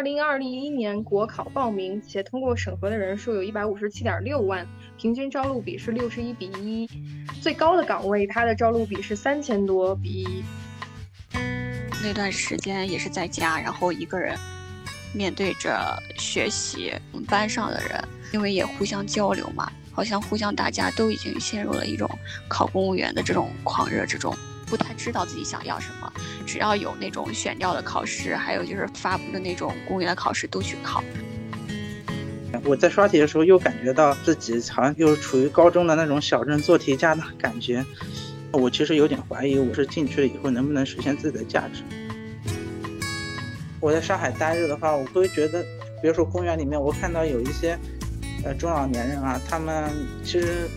二零二零一年国考报名且通过审核的人数有一百五十七点六万，平均招录比是六十一比一，最高的岗位它的招录比是三千多比一。那段时间也是在家，然后一个人面对着学习，班上的人，因为也互相交流嘛，好像互相大家都已经陷入了一种考公务员的这种狂热之中。不太知道自己想要什么，只要有那种选调的考试，还有就是发布的那种公务员的考试都去考。我在刷题的时候又感觉到自己好像又处于高中的那种小镇做题家的感觉。我其实有点怀疑，我是进去了以后能不能实现自己的价值。我在上海待着的话，我会觉得，比如说公园里面，我看到有一些呃中老年人啊，他们其实。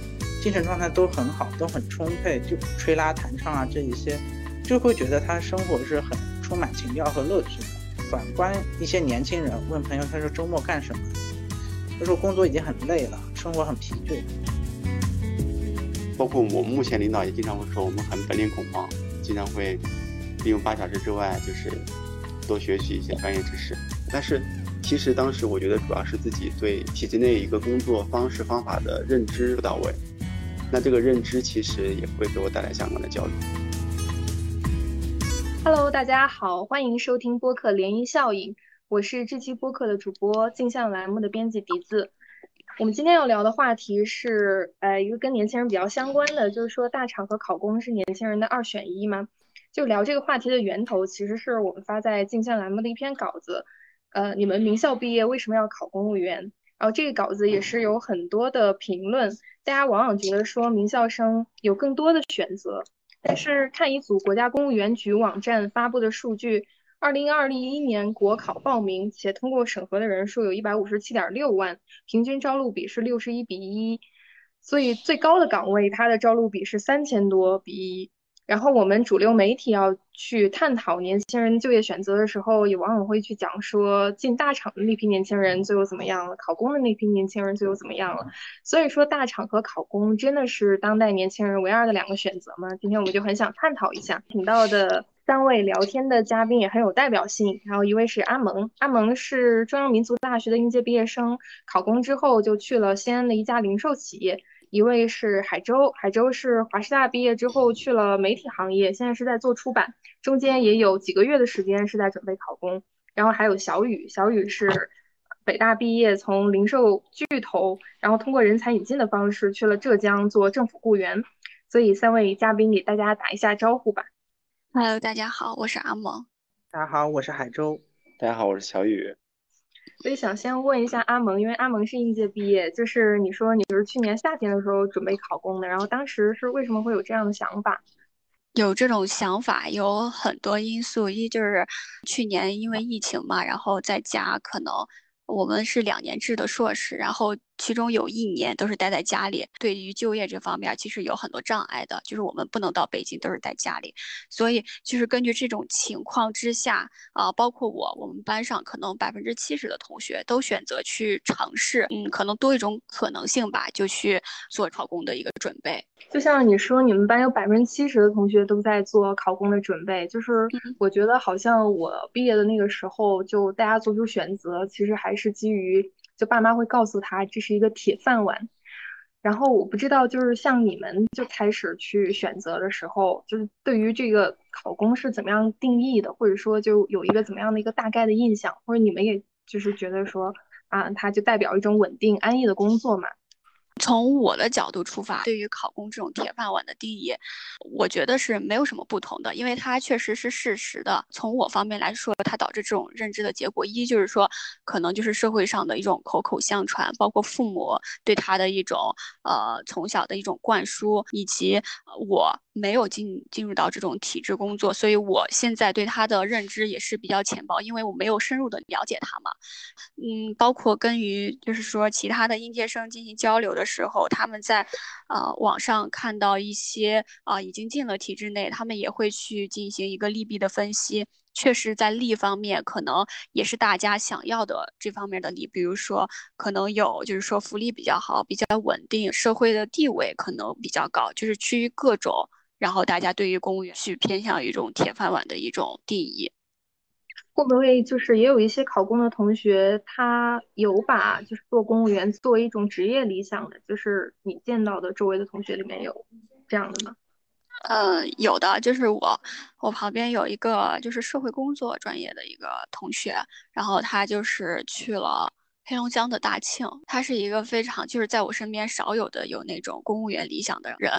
精神状态都很好，都很充沛，就吹拉弹唱啊这一些，就会觉得他生活是很充满情调和乐趣的。反观一些年轻人，问朋友他说周末干什么？他说工作已经很累了，生活很疲惫。包括我目前领导也经常会说我们很本领恐慌，经常会利用八小时之外就是多学习一些专业知识。但是其实当时我觉得主要是自己对体制内一个工作方式方法的认知不到位。那这个认知其实也会给我带来相关的焦虑。Hello，大家好，欢迎收听播客《涟漪效应》，我是这期播客的主播镜像栏目的编辑笛子。我们今天要聊的话题是，呃，一个跟年轻人比较相关的，就是说大厂和考公是年轻人的二选一吗？就聊这个话题的源头，其实是我们发在镜像栏目的一篇稿子。呃，你们名校毕业为什么要考公务员？然后这个稿子也是有很多的评论。大家往往觉得说名校生有更多的选择，但是看一组国家公务员局网站发布的数据，二零二一年国考报名且通过审核的人数有一百五十七点六万，平均招录比是六十一比一，所以最高的岗位它的招录比是三千多比一。然后我们主流媒体要去探讨年轻人就业选择的时候，也往往会去讲说进大厂的那批年轻人最后怎么样了，考公的那批年轻人最后怎么样了。所以说大厂和考公真的是当代年轻人唯二的两个选择吗？今天我们就很想探讨一下。请到的三位聊天的嘉宾也很有代表性。然后一位是阿蒙，阿蒙是中央民族大学的应届毕业生，考公之后就去了西安的一家零售企业。一位是海州，海州是华师大毕业之后去了媒体行业，现在是在做出版，中间也有几个月的时间是在准备考公。然后还有小雨，小雨是北大毕业，从零售巨头，然后通过人才引进的方式去了浙江做政府雇员。所以三位嘉宾给大家打一下招呼吧。Hello，大家好，我是阿萌。大家好，我是海州。大家好，我是小雨。所以想先问一下阿蒙，因为阿蒙是应届毕业，就是你说你就是去年夏天的时候准备考公的，然后当时是为什么会有这样的想法？有这种想法有很多因素，一就是去年因为疫情嘛，然后在家可能我们是两年制的硕士，然后。其中有一年都是待在家里，对于就业这方面其实有很多障碍的，就是我们不能到北京，都是在家里。所以就是根据这种情况之下啊，包括我，我们班上可能百分之七十的同学都选择去尝试，嗯，可能多一种可能性吧，就去做考公的一个准备。就像你说，你们班有百分之七十的同学都在做考公的准备，就是我觉得好像我毕业的那个时候，就大家做出选择，其实还是基于。爸妈会告诉他这是一个铁饭碗，然后我不知道就是像你们就开始去选择的时候，就是对于这个考公是怎么样定义的，或者说就有一个怎么样的一个大概的印象，或者你们也就是觉得说啊，它就代表一种稳定安逸的工作嘛。从我的角度出发，对于考公这种铁饭碗的定义，我觉得是没有什么不同的，因为它确实是事实的。从我方面来说，它导致这种认知的结果，一就是说，可能就是社会上的一种口口相传，包括父母对他的一种呃从小的一种灌输，以及我。没有进进入到这种体制工作，所以我现在对他的认知也是比较浅薄，因为我没有深入的了解他嘛。嗯，包括跟于就是说其他的应届生进行交流的时候，他们在呃网上看到一些啊已经进了体制内，他们也会去进行一个利弊的分析。确实，在利方面，可能也是大家想要的这方面的利，比如说，可能有就是说福利比较好，比较稳定，社会的地位可能比较高，就是趋于各种。然后大家对于公务员去偏向于一种铁饭碗的一种定义。会不会就是也有一些考公的同学，他有把就是做公务员作为一种职业理想的，就是你见到的周围的同学里面有这样的吗？呃，有的，就是我，我旁边有一个就是社会工作专业的一个同学，然后他就是去了。黑龙江的大庆，他是一个非常就是在我身边少有的有那种公务员理想的人。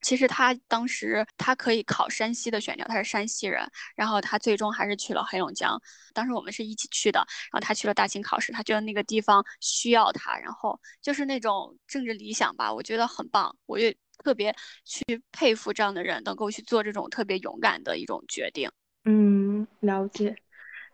其实他当时他可以考山西的选调，他是山西人，然后他最终还是去了黑龙江。当时我们是一起去的，然后他去了大庆考试，他觉得那个地方需要他，然后就是那种政治理想吧，我觉得很棒，我也特别去佩服这样的人，能够去做这种特别勇敢的一种决定。嗯，了解。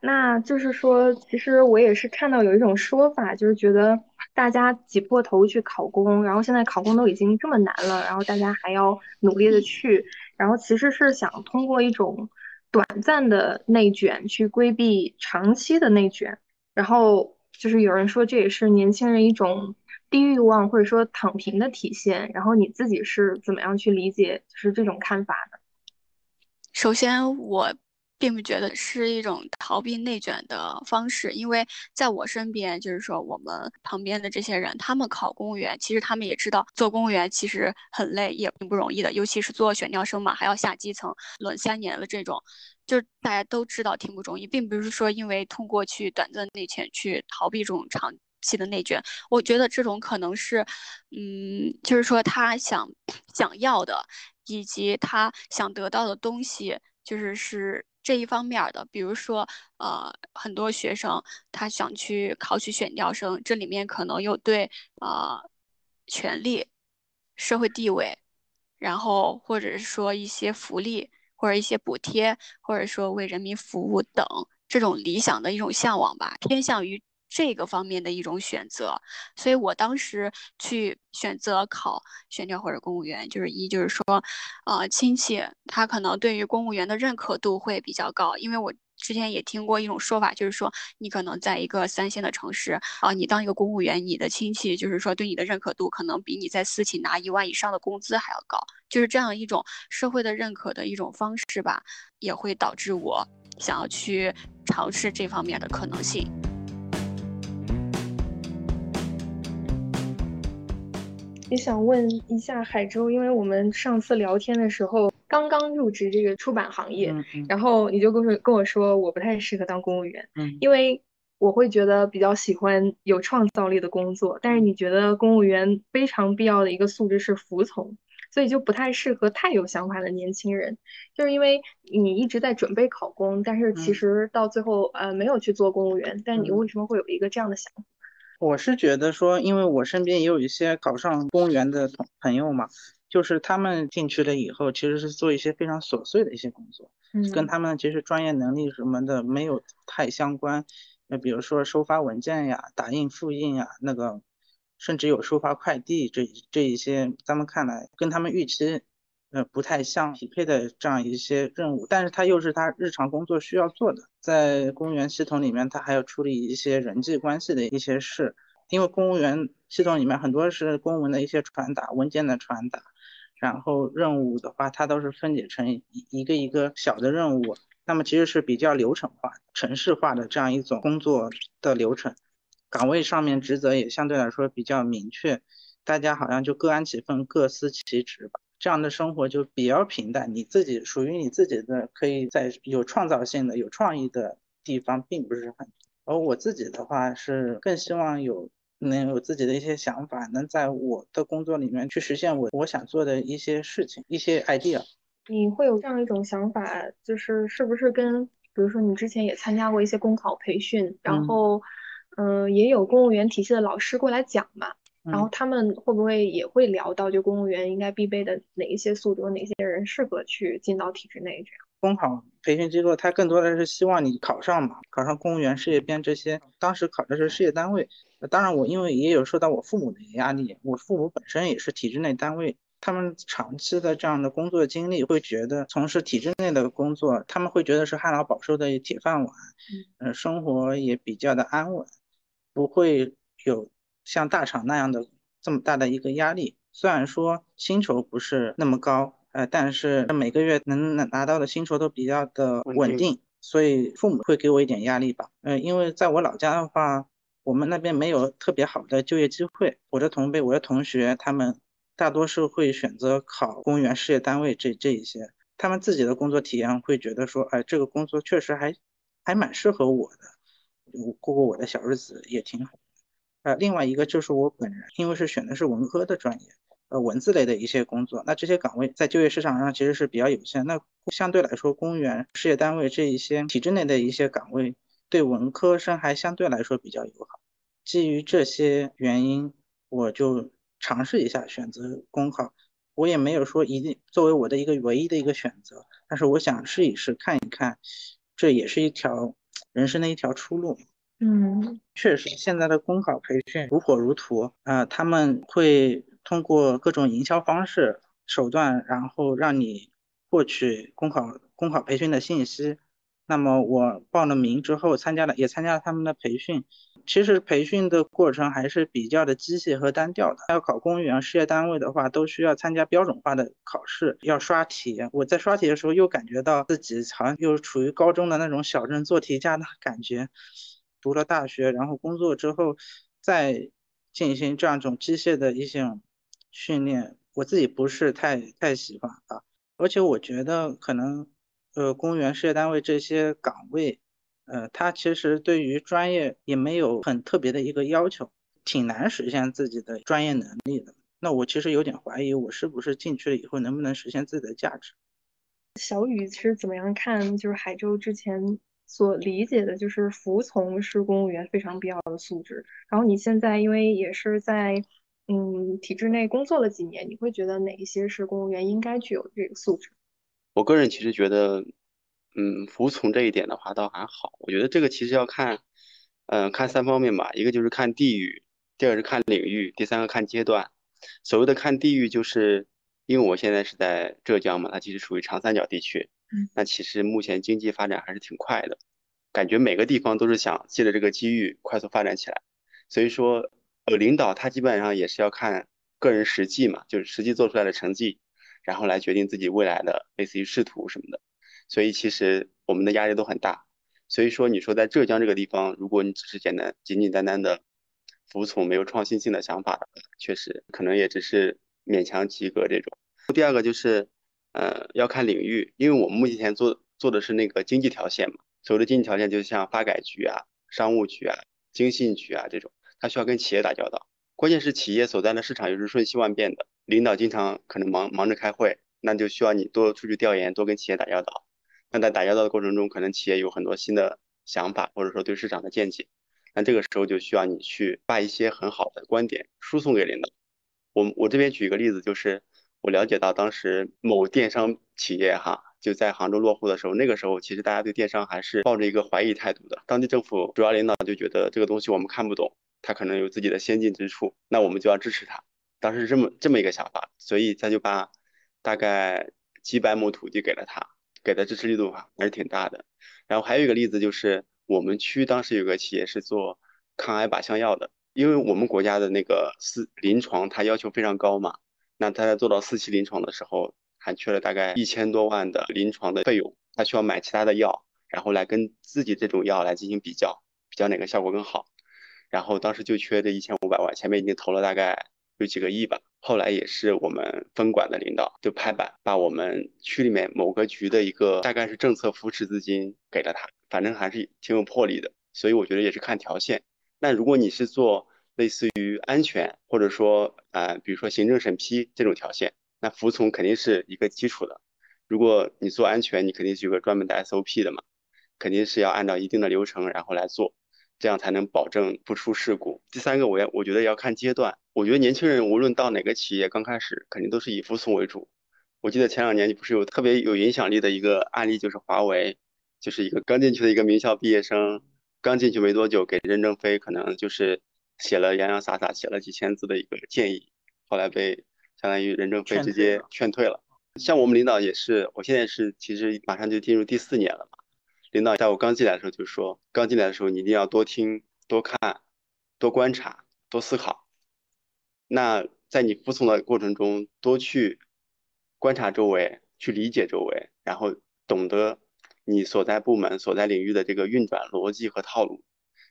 那就是说，其实我也是看到有一种说法，就是觉得大家挤破头去考公，然后现在考公都已经这么难了，然后大家还要努力的去，然后其实是想通过一种短暂的内卷去规避长期的内卷，然后就是有人说这也是年轻人一种低欲望或者说躺平的体现，然后你自己是怎么样去理解就是这种看法的？首先我。并不觉得是一种逃避内卷的方式，因为在我身边，就是说我们旁边的这些人，他们考公务员，其实他们也知道做公务员其实很累，也并不容易的，尤其是做选调生嘛，还要下基层轮三年的，这种就是大家都知道挺不容易，并不是说因为通过去短暂内卷去逃避这种长期的内卷，我觉得这种可能是，嗯，就是说他想想要的，以及他想得到的东西，就是是。这一方面的，比如说，呃，很多学生他想去考取选调生，这里面可能有对呃权利、社会地位，然后或者是说一些福利或者一些补贴，或者说为人民服务等这种理想的一种向往吧，偏向于。这个方面的一种选择，所以我当时去选择考选调或者公务员，就是一就是说，呃，亲戚他可能对于公务员的认可度会比较高，因为我之前也听过一种说法，就是说你可能在一个三线的城市啊，你当一个公务员，你的亲戚就是说对你的认可度可能比你在私企拿一万以上的工资还要高，就是这样一种社会的认可的一种方式吧，也会导致我想要去尝试这方面的可能性。也想问一下海州，因为我们上次聊天的时候刚刚入职这个出版行业，然后你就跟我跟我说我不太适合当公务员，嗯。因为我会觉得比较喜欢有创造力的工作，但是你觉得公务员非常必要的一个素质是服从，所以就不太适合太有想法的年轻人，就是因为你一直在准备考公，但是其实到最后呃没有去做公务员，但你为什么会有一个这样的想法？我是觉得说，因为我身边也有一些考上公务员的同朋友嘛，就是他们进去了以后，其实是做一些非常琐碎的一些工作，嗯，跟他们其实专业能力什么的没有太相关。那比如说收发文件呀、打印复印呀，那个甚至有收发快递这这一些，咱们看来跟他们预期。呃，不太相匹配的这样一些任务，但是它又是他日常工作需要做的。在公务员系统里面，他还要处理一些人际关系的一些事，因为公务员系统里面很多是公文的一些传达、文件的传达，然后任务的话，它都是分解成一个一个小的任务，那么其实是比较流程化、程式化的这样一种工作的流程，岗位上面职责也相对来说比较明确，大家好像就各安其分、各司其职吧。这样的生活就比较平淡，你自己属于你自己的，可以在有创造性的、有创意的地方，并不是很。而我自己的话是更希望有能有自己的一些想法，能在我的工作里面去实现我我想做的一些事情、一些 idea。你会有这样一种想法，就是是不是跟，比如说你之前也参加过一些公考培训，然后，嗯，也有公务员体系的老师过来讲嘛？然后他们会不会也会聊到，就公务员应该必备的哪一些素质，哪些人适合去进到体制内？这样公考培训机构，它更多的是希望你考上嘛，考上公务员、事业编这些。当时考的是事业单位，当然我因为也有受到我父母的压力，我父母本身也是体制内单位，他们长期的这样的工作经历，会觉得从事体制内的工作，他们会觉得是旱涝保收的铁饭碗，嗯，生活也比较的安稳，不会有。像大厂那样的这么大的一个压力，虽然说薪酬不是那么高，呃，但是每个月能能拿到的薪酬都比较的稳定，所以父母会给我一点压力吧。嗯，因为在我老家的话，我们那边没有特别好的就业机会。我的同辈、我的同学，他们大多数会选择考公务员事业单位这这一些。他们自己的工作体验会觉得说，哎，这个工作确实还还蛮适合我的，我过过我的小日子也挺好。呃，另外一个就是我本人，因为是选的是文科的专业。呃，文字类的一些工作，那这些岗位在就业市场上其实是比较有限。那相对来说，公务员、事业单位这一些体制内的一些岗位，对文科生还相对来说比较友好。基于这些原因，我就尝试一下选择公考。我也没有说一定作为我的一个唯一的一个选择，但是我想试一试，看一看，这也是一条人生的一条出路。嗯，确实，现在的公考培训如火如荼啊，他们会。通过各种营销方式手段，然后让你获取公考公考培训的信息。那么我报了名之后，参加了也参加了他们的培训。其实培训的过程还是比较的机械和单调的。要考公务员事业单位的话，都需要参加标准化的考试，要刷题。我在刷题的时候，又感觉到自己好像又处于高中的那种小镇做题家的感觉。读了大学，然后工作之后，再进行这样一种机械的一些。训练我自己不是太太喜欢啊，而且我觉得可能，呃，公务员事业单位这些岗位，呃，它其实对于专业也没有很特别的一个要求，挺难实现自己的专业能力的。那我其实有点怀疑，我是不是进去了以后能不能实现自己的价值？小雨是怎么样看？就是海州之前所理解的，就是服从是公务员非常必要的素质。然后你现在因为也是在。嗯，体制内工作了几年，你会觉得哪一些是公务员应该具有这个素质？我个人其实觉得，嗯，服从这一点的话倒还好。我觉得这个其实要看，嗯，看三方面吧。一个就是看地域，第二个是看领域，第三个看阶段。所谓的看地域，就是因为我现在是在浙江嘛，它其实属于长三角地区。那其实目前经济发展还是挺快的，感觉每个地方都是想借着这个机遇快速发展起来。所以说。呃，领导他基本上也是要看个人实际嘛，就是实际做出来的成绩，然后来决定自己未来的类似于仕途什么的。所以其实我们的压力都很大。所以说，你说在浙江这个地方，如果你只是简单简简单单的服从，没有创新性的想法，确实可能也只是勉强及格这种。第二个就是，呃，要看领域，因为我们目前做做的是那个经济条线嘛，所谓的经济条线就是像发改局啊、商务局啊、经信局啊这种。它需要跟企业打交道，关键是企业所在的市场又是瞬息万变的，领导经常可能忙忙着开会，那就需要你多出去调研，多跟企业打交道。那在打交道的过程中，可能企业有很多新的想法，或者说对市场的见解，那这个时候就需要你去把一些很好的观点输送给领导。我我这边举一个例子，就是我了解到当时某电商企业哈就在杭州落户的时候，那个时候其实大家对电商还是抱着一个怀疑态度的，当地政府主要领导就觉得这个东西我们看不懂。他可能有自己的先进之处，那我们就要支持他。当时是这么这么一个想法，所以他就把大概几百亩土地给了他，给的支持力度还是挺大的。然后还有一个例子就是，我们区当时有个企业是做抗癌靶向药的，因为我们国家的那个四临床它要求非常高嘛，那他在做到四期临床的时候，还缺了大概一千多万的临床的费用，他需要买其他的药，然后来跟自己这种药来进行比较，比较哪个效果更好。然后当时就缺这一千五百万，前面已经投了大概有几个亿吧。后来也是我们分管的领导就拍板，把我们区里面某个局的一个大概是政策扶持资金给了他，反正还是挺有魄力的。所以我觉得也是看条线。那如果你是做类似于安全或者说呃，比如说行政审批这种条线，那服从肯定是一个基础的。如果你做安全，你肯定是有个专门的 SOP 的嘛，肯定是要按照一定的流程然后来做。这样才能保证不出事故。第三个，我要我觉得要看阶段。我觉得年轻人无论到哪个企业，刚开始肯定都是以服从为主。我记得前两年你不是有特别有影响力的一个案例，就是华为，就是一个刚进去的一个名校毕业生，刚进去没多久，给任正非可能就是写了洋洋洒洒写了几千字的一个建议，后来被相当于任正非直接劝退了。像我们领导也是，我现在是其实马上就进入第四年了嘛。领导在我刚进来的时候就说，刚进来的时候你一定要多听、多看、多观察、多思考。那在你服从的过程中，多去观察周围，去理解周围，然后懂得你所在部门、所在领域的这个运转逻辑和套路，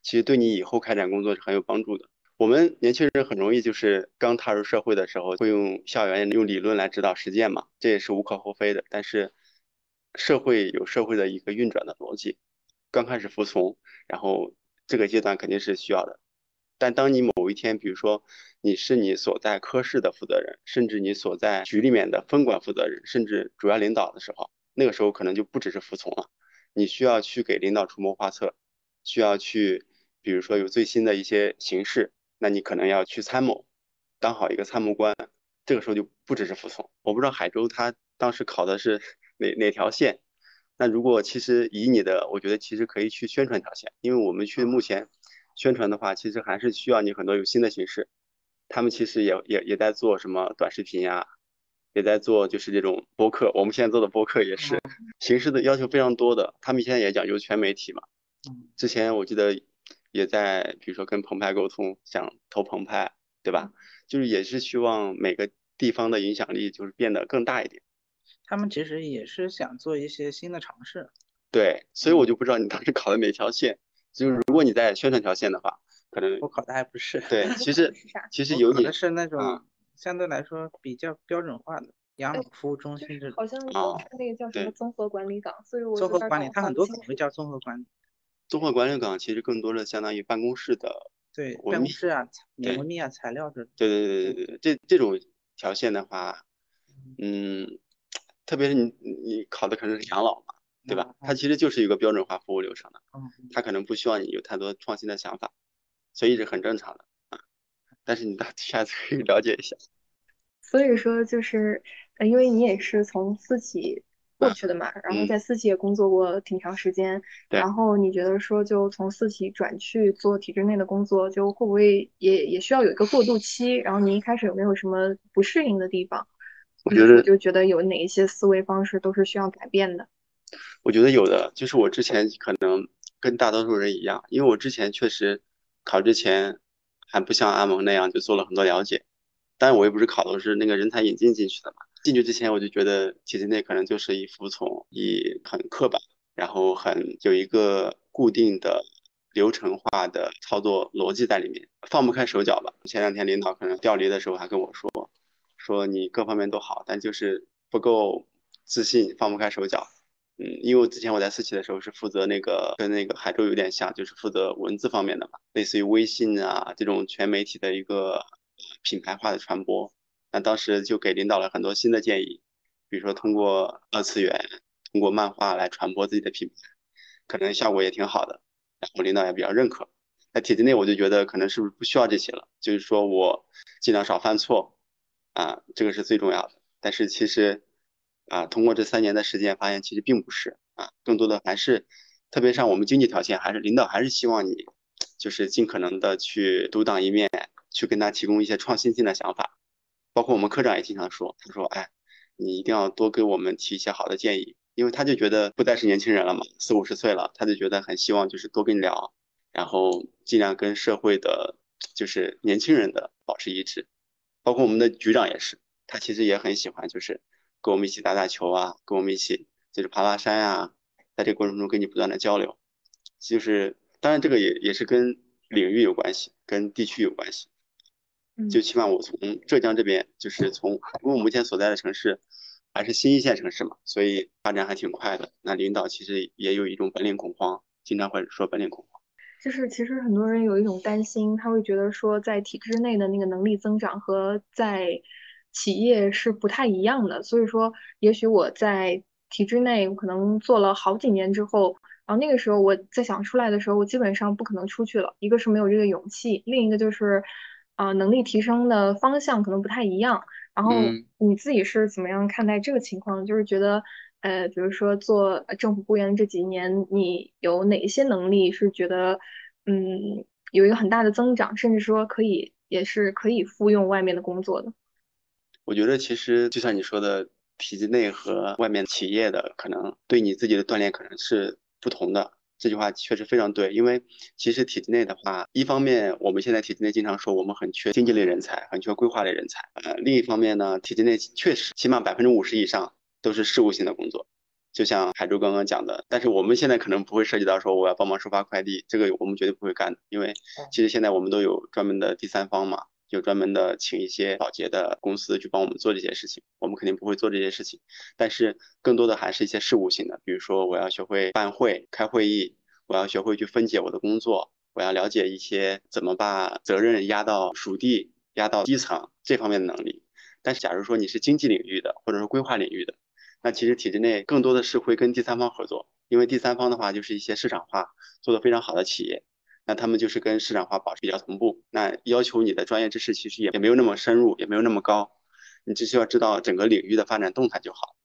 其实对你以后开展工作是很有帮助的。我们年轻人很容易就是刚踏入社会的时候，会用校园用理论来指导实践嘛，这也是无可厚非的。但是社会有社会的一个运转的逻辑，刚开始服从，然后这个阶段肯定是需要的。但当你某一天，比如说你是你所在科室的负责人，甚至你所在局里面的分管负责人，甚至主要领导的时候，那个时候可能就不只是服从了，你需要去给领导出谋划策，需要去，比如说有最新的一些形势。那你可能要去参谋，当好一个参谋官，这个时候就不只是服从。我不知道海州他当时考的是哪哪条线，那如果其实以你的，我觉得其实可以去宣传条线，因为我们去目前宣传的话，其实还是需要你很多有新的形式。他们其实也也也在做什么短视频呀，也在做就是这种播客。我们现在做的播客也是形式的要求非常多的，他们现在也讲究全媒体嘛。之前我记得。也在，比如说跟澎湃沟通，想投澎湃，对吧？就是也是希望每个地方的影响力就是变得更大一点。他们其实也是想做一些新的尝试。对，所以我就不知道你当时考的哪条线。就是如果你在宣传条线的话，可能我考的还不是。对，其实其实有的是那种相对来说比较标准化的养老服务中心这种。好像那个叫什么综合管理岗，所以我综合管理，它很多岗位叫综合管理。综合管理岗其实更多的相当于办公室的对办公室啊、文秘啊、材料这。对对对对对，这这种条线的话，嗯，特别是你你考的可能是养老嘛，对吧？它其实就是一个标准化服务流程的，它可能不需要你有太多创新的想法，所以是很正常的啊。但是你到下次可以了解一下。所以说就是，呃，因为你也是从私企。过去的嘛，然后在私企也工作过挺长时间，然后你觉得说就从私企转去做体制内的工作，就会不会也也需要有一个过渡期？然后你一开始有没有什么不适应的地方？我觉得就觉得有哪一些思维方式都是需要改变的。我觉得有的，就是我之前可能跟大多数人一样，因为我之前确实考之前还不像阿蒙那样就做了很多了解，但是我也不是考的是那个人才引进进去的嘛。进去之前，我就觉得体制内可能就是以服从，以很刻板，然后很有一个固定的流程化的操作逻辑在里面，放不开手脚吧。前两天领导可能调离的时候还跟我说，说你各方面都好，但就是不够自信，放不开手脚。嗯，因为我之前我在私企的时候是负责那个跟那个海州有点像，就是负责文字方面的嘛，类似于微信啊这种全媒体的一个品牌化的传播。那当时就给领导了很多新的建议，比如说通过二次元、通过漫画来传播自己的品牌，可能效果也挺好的，然后领导也比较认可。在体制内，我就觉得可能是不是不需要这些了，就是说我尽量少犯错，啊，这个是最重要的。但是其实，啊，通过这三年的时间，发现其实并不是啊，更多的还是，特别像我们经济条件，还是领导还是希望你，就是尽可能的去独当一面，去跟他提供一些创新性的想法。包括我们科长也经常说，他说：“哎，你一定要多给我们提一些好的建议，因为他就觉得不再是年轻人了嘛，四五十岁了，他就觉得很希望就是多跟你聊，然后尽量跟社会的，就是年轻人的保持一致。包括我们的局长也是，他其实也很喜欢，就是跟我们一起打打球啊，跟我们一起就是爬爬山啊，在这个过程中跟你不断的交流，就是当然这个也也是跟领域有关系，跟地区有关系。”就起码我从浙江这边，就是从，因为我目前所在的城市还是新一线城市嘛，所以发展还挺快的。那领导其实也有一种本领恐慌，经常会说本领恐慌。就是其实很多人有一种担心，他会觉得说在体制内的那个能力增长和在企业是不太一样的。所以说，也许我在体制内可能做了好几年之后，然后那个时候我在想出来的时候，我基本上不可能出去了。一个是没有这个勇气，另一个就是。啊，能力提升的方向可能不太一样。然后你自己是怎么样看待这个情况？就是觉得，呃，比如说做政府雇员这几年，你有哪些能力是觉得，嗯，有一个很大的增长，甚至说可以也是可以复用外面的工作的？我觉得其实就像你说的，体制内和外面企业的可能对你自己的锻炼可能是不同的。这句话确实非常对，因为其实体制内的话，一方面我们现在体制内经常说我们很缺经济类人才，很缺规划类人才。呃，另一方面呢，体制内确实起码百分之五十以上都是事务性的工作，就像海珠刚刚讲的，但是我们现在可能不会涉及到说我要帮忙收发快递，这个我们绝对不会干的，因为其实现在我们都有专门的第三方嘛，有专门的请一些保洁的公司去帮我们做这些事情，我们肯定不会做这些事情，但是更多的还是一些事务性的，比如说我要学会办会、开会议，我要学会去分解我的工作，我要了解一些怎么把责任压到属地、压到基层这方面的能力。但是假如说你是经济领域的，或者说规划领域的，那其实体制内更多的是会跟第三方合作，因为第三方的话就是一些市场化做得非常好的企业，那他们就是跟市场化保持比较同步，那要求你的专业知识其实也也没有那么深入，也没有那么高，你只需要知道整个领域的发展动态就好。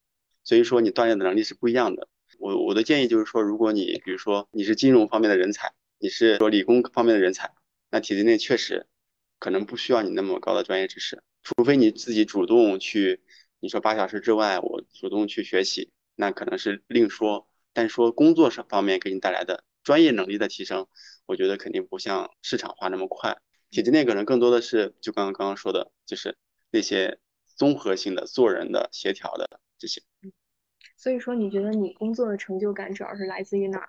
所以说你锻炼的能力是不一样的。我我的建议就是说，如果你比如说你是金融方面的人才，你是说理工方面的人才，那体制内确实可能不需要你那么高的专业知识，除非你自己主动去。你说八小时之外，我主动去学习，那可能是另说。但说工作上方面给你带来的专业能力的提升，我觉得肯定不像市场化那么快。体制内可能更多的是，就刚刚刚刚说的，就是那些综合性的、做人的、协调的这些。所以说，你觉得你工作的成就感主要是来自于哪儿？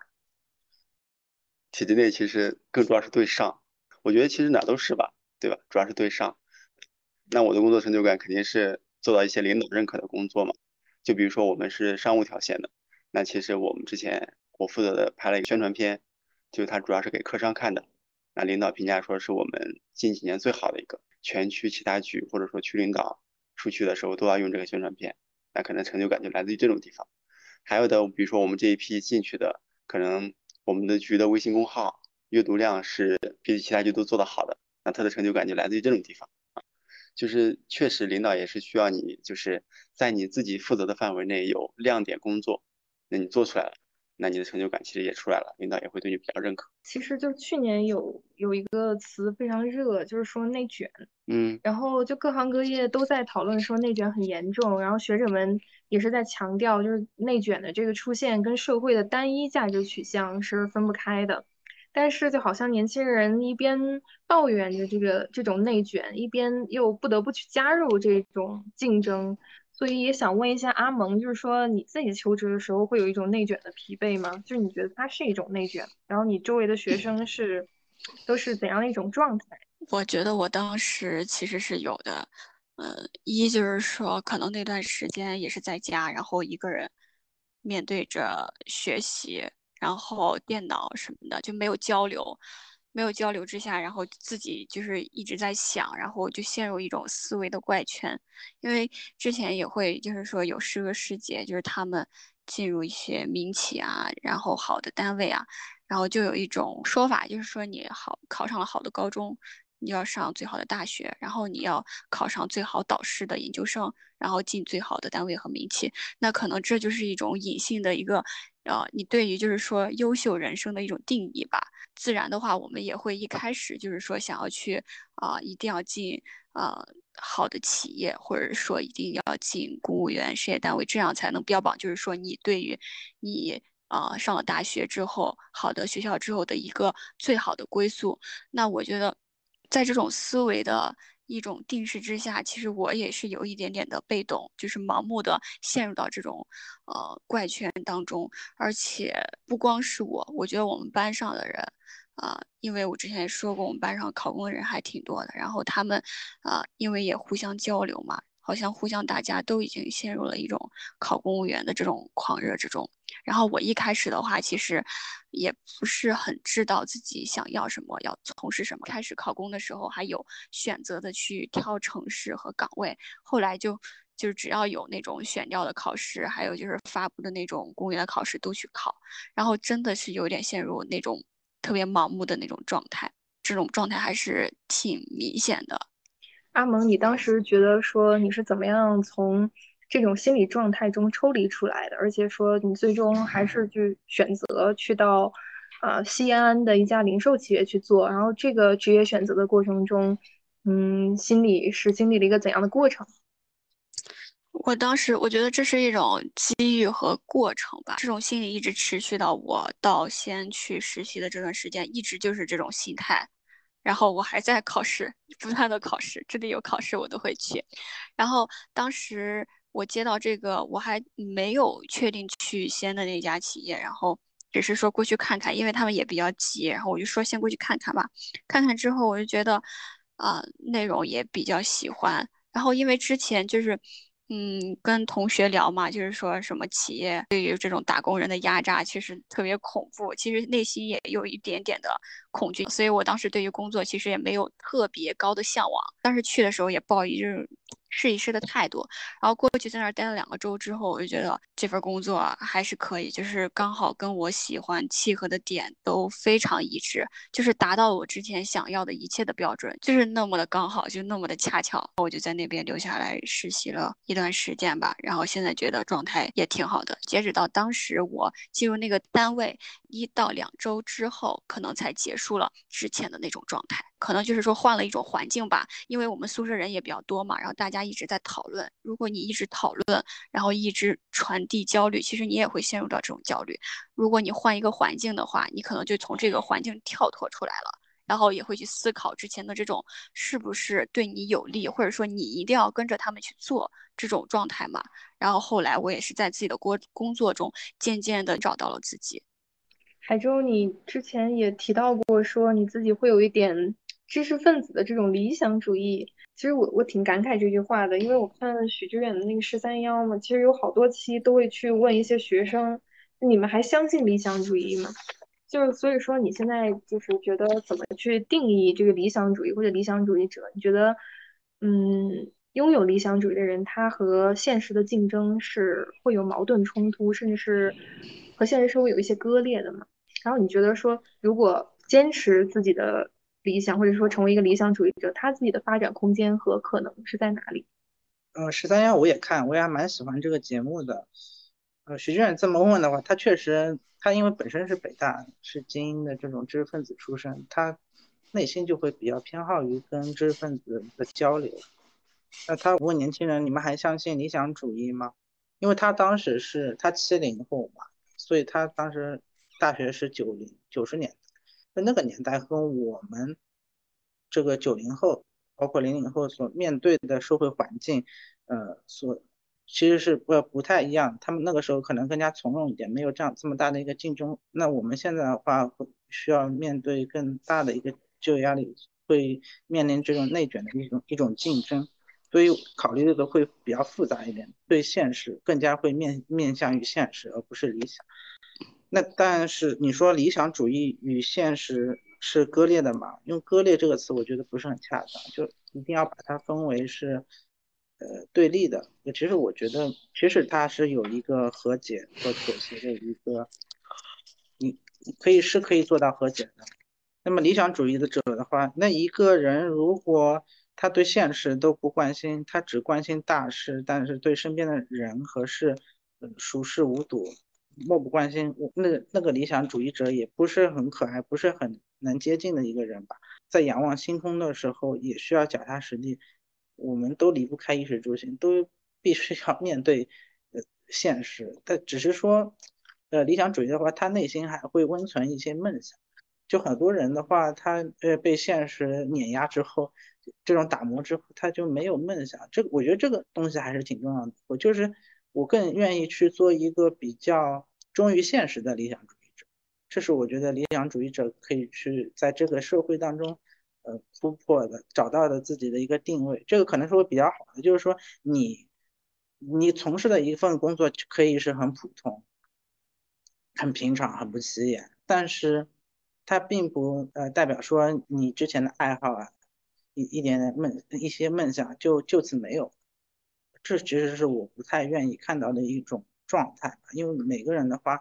体制内其实更主要是对上，我觉得其实哪都是吧，对吧？主要是对上。那我的工作成就感肯定是。做到一些领导认可的工作嘛，就比如说我们是商务条线的，那其实我们之前我负责的拍了一个宣传片，就是它主要是给客商看的，那领导评价说是我们近几年最好的一个，全区其他局或者说区领导出去的时候都要用这个宣传片，那可能成就感就来自于这种地方。还有的，比如说我们这一批进去的，可能我们的局的微信公号阅读量是比其他局都做得好的，那他的成就感就来自于这种地方啊。就是确实，领导也是需要你，就是在你自己负责的范围内有亮点工作，那你做出来了，那你的成就感其实也出来了，领导也会对你比较认可。其实就去年有有一个词非常热，就是说内卷，嗯，然后就各行各业都在讨论说内卷很严重，然后学者们也是在强调，就是内卷的这个出现跟社会的单一价值取向是分不开的。但是就好像年轻人一边抱怨着这个这种内卷，一边又不得不去加入这种竞争，所以也想问一下阿蒙，就是说你自己求职的时候会有一种内卷的疲惫吗？就是你觉得它是一种内卷，然后你周围的学生是都是怎样的一种状态？我觉得我当时其实是有的，呃，一就是说可能那段时间也是在家，然后一个人面对着学习。然后电脑什么的就没有交流，没有交流之下，然后自己就是一直在想，然后就陷入一种思维的怪圈。因为之前也会就是说有师哥师姐，就是他们进入一些民企啊，然后好的单位啊，然后就有一种说法，就是说你好考上了好的高中，你要上最好的大学，然后你要考上最好导师的研究生，然后进最好的单位和民企。那可能这就是一种隐性的一个。呃，你对于就是说优秀人生的一种定义吧。自然的话，我们也会一开始就是说想要去啊，一定要进呃好的企业，或者说一定要进公务员事业单位，这样才能标榜就是说你对于你啊上了大学之后，好的学校之后的一个最好的归宿。那我觉得，在这种思维的。一种定势之下，其实我也是有一点点的被动，就是盲目的陷入到这种呃怪圈当中。而且不光是我，我觉得我们班上的人啊，因为我之前也说过，我们班上考公的人还挺多的。然后他们啊，因为也互相交流嘛。好像互相大家都已经陷入了一种考公务员的这种狂热之中。然后我一开始的话，其实也不是很知道自己想要什么，要从事什么。开始考公的时候，还有选择的去挑城市和岗位。后来就就是只要有那种选调的考试，还有就是发布的那种公务员的考试都去考。然后真的是有点陷入那种特别盲目的那种状态，这种状态还是挺明显的。阿蒙，你当时觉得说你是怎么样从这种心理状态中抽离出来的？而且说你最终还是去选择去到呃西安的一家零售企业去做，然后这个职业选择的过程中，嗯，心里是经历了一个怎样的过程？我当时我觉得这是一种机遇和过程吧，这种心理一直持续到我到先去实习的这段时间，一直就是这种心态。然后我还在考试，不断的考试，这里有考试我都会去。然后当时我接到这个，我还没有确定去西安的那家企业，然后只是说过去看看，因为他们也比较急，然后我就说先过去看看吧。看看之后，我就觉得，啊，内容也比较喜欢。然后因为之前就是。嗯，跟同学聊嘛，就是说什么企业对于这种打工人的压榨，其实特别恐怖，其实内心也有一点点的恐惧，所以我当时对于工作其实也没有特别高的向往，但是去的时候也抱一种试一试的态度，然后过去在那儿待了两个周之后，我就觉得这份工作还是可以，就是刚好跟我喜欢契合的点都非常一致，就是达到了我之前想要的一切的标准，就是那么的刚好，就那么的恰巧，我就在那边留下来实习了一段时间吧，然后现在觉得状态也挺好的。截止到当时我进入那个单位一到两周之后，可能才结束了之前的那种状态。可能就是说换了一种环境吧，因为我们宿舍人也比较多嘛，然后大家一直在讨论。如果你一直讨论，然后一直传递焦虑，其实你也会陷入到这种焦虑。如果你换一个环境的话，你可能就从这个环境跳脱出来了，然后也会去思考之前的这种是不是对你有利，或者说你一定要跟着他们去做这种状态嘛。然后后来我也是在自己的工工作中渐渐的找到了自己。海州，你之前也提到过，说你自己会有一点。知识分子的这种理想主义，其实我我挺感慨这句话的，因为我看许知远的那个十三幺嘛，其实有好多期都会去问一些学生，你们还相信理想主义吗？就是所以说你现在就是觉得怎么去定义这个理想主义或者理想主义者？你觉得，嗯，拥有理想主义的人，他和现实的竞争是会有矛盾冲突，甚至是和现实社会有一些割裂的吗？然后你觉得说，如果坚持自己的。理想或者说成为一个理想主义者，他自己的发展空间和可能是在哪里？呃，十三幺我也看，我也还蛮喜欢这个节目的。呃，徐志远这么问的话，他确实，他因为本身是北大，是精英的这种知识分子出身，他内心就会比较偏好于跟知识分子的交流。那他问年轻人，你们还相信理想主义吗？因为他当时是他七零后嘛，所以他当时大学是九零九十年。在那个年代和我们这个九零后，包括零零后所面对的社会环境，呃，所其实是不不太一样。他们那个时候可能更加从容一点，没有这样这么大的一个竞争。那我们现在的话，会需要面对更大的一个就业压力，会面临这种内卷的一种一种竞争，所以考虑的会比较复杂一点，对现实更加会面面向于现实，而不是理想。那但是你说理想主义与现实是割裂的嘛？用割裂这个词，我觉得不是很恰当，就一定要把它分为是呃对立的。其实我觉得，其实它是有一个和解和妥协的一个，你可以是可以做到和解的。那么理想主义的者的话，那一个人如果他对现实都不关心，他只关心大事，但是对身边的人和事熟视无睹。漠不关心，我那那个理想主义者也不是很可爱，不是很能接近的一个人吧。在仰望星空的时候，也需要脚踏实地。我们都离不开衣食住行，都必须要面对呃现实。但只是说，呃，理想主义的话，他内心还会温存一些梦想。就很多人的话，他呃被现实碾压之后，这种打磨之后，他就没有梦想。这个我觉得这个东西还是挺重要的。我就是。我更愿意去做一个比较忠于现实的理想主义者，这是我觉得理想主义者可以去在这个社会当中，呃，突破的，找到的自己的一个定位。这个可能是会比较好的，就是说你你从事的一份工作可以是很普通、很平常、很不起眼，但是它并不呃代表说你之前的爱好啊，一一点点梦一些梦想就就此没有。这其实是我不太愿意看到的一种状态，因为每个人的话，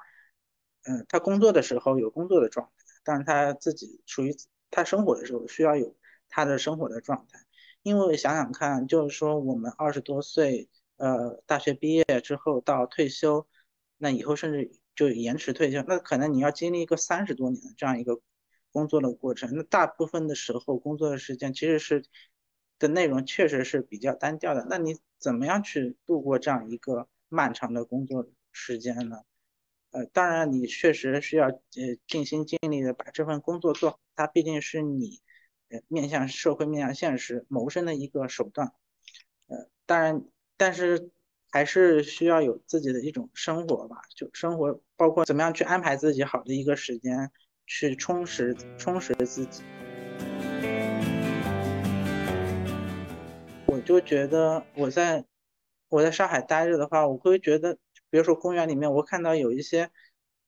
嗯，他工作的时候有工作的状态，但是他自己属于他生活的时候需要有他的生活的状态。因为想想看，就是说我们二十多岁，呃，大学毕业之后到退休，那以后甚至就延迟退休，那可能你要经历一个三十多年的这样一个工作的过程，那大部分的时候工作的时间其实是。的内容确实是比较单调的，那你怎么样去度过这样一个漫长的工作时间呢？呃，当然你确实需要呃尽心尽力的把这份工作做好，它毕竟是你呃面向社会、面向现实谋生的一个手段。呃，当然，但是还是需要有自己的一种生活吧，就生活包括怎么样去安排自己好的一个时间，去充实充实自己。就觉得我在我在上海待着的话，我会觉得，比如说公园里面，我看到有一些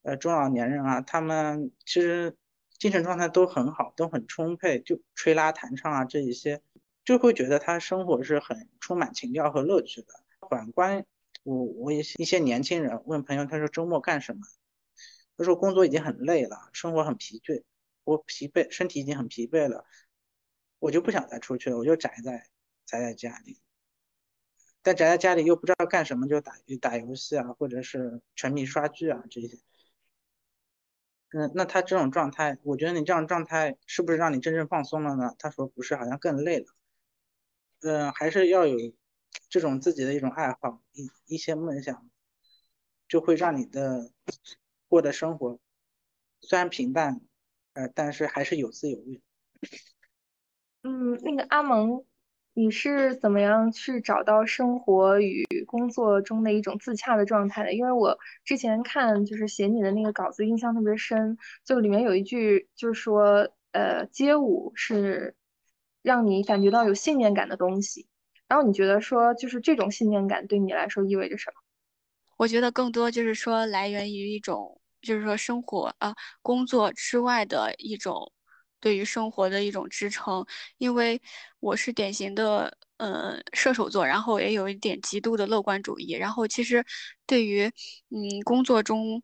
呃中老年人啊，他们其实精神状态都很好，都很充沛，就吹拉弹唱啊这一些，就会觉得他生活是很充满情调和乐趣的。反观我，我一些一些年轻人问朋友，他说周末干什么？他说工作已经很累了，生活很疲倦，我疲惫，身体已经很疲惫了，我就不想再出去了，我就宅在宅在家里。但宅在家里又不知道干什么，就打打游戏啊，或者是沉迷刷剧啊这些。嗯，那他这种状态，我觉得你这样状态是不是让你真正放松了呢？他说不是，好像更累了。嗯，还是要有。这种自己的一种爱好，一一些梦想，就会让你的过的生活虽然平淡，呃，但是还是有滋有味。嗯，那个阿蒙，你是怎么样去找到生活与工作中的一种自洽的状态的？因为我之前看就是写你的那个稿子，印象特别深，就里面有一句就是说，呃，街舞是让你感觉到有信念感的东西。然后你觉得说，就是这种信念感对你来说意味着什么？我觉得更多就是说，来源于一种，就是说生活啊、工作之外的一种对于生活的一种支撑。因为我是典型的，呃，射手座，然后也有一点极度的乐观主义。然后其实对于，嗯，工作中。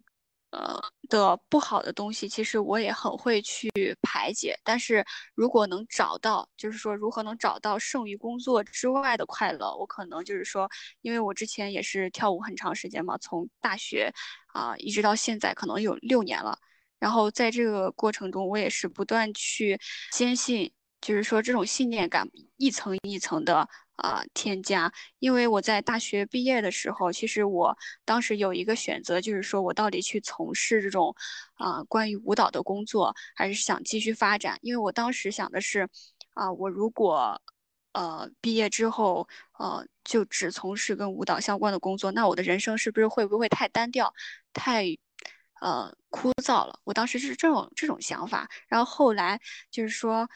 呃的不好的东西，其实我也很会去排解。但是如果能找到，就是说如何能找到剩余工作之外的快乐，我可能就是说，因为我之前也是跳舞很长时间嘛，从大学啊一直到现在，可能有六年了。然后在这个过程中，我也是不断去坚信，就是说这种信念感一层一层的。啊，添加，因为我在大学毕业的时候，其实我当时有一个选择，就是说我到底去从事这种啊关于舞蹈的工作，还是想继续发展？因为我当时想的是，啊，我如果呃毕业之后，呃就只从事跟舞蹈相关的工作，那我的人生是不是会不会太单调，太呃枯燥了？我当时是这种这种想法，然后后来就是说。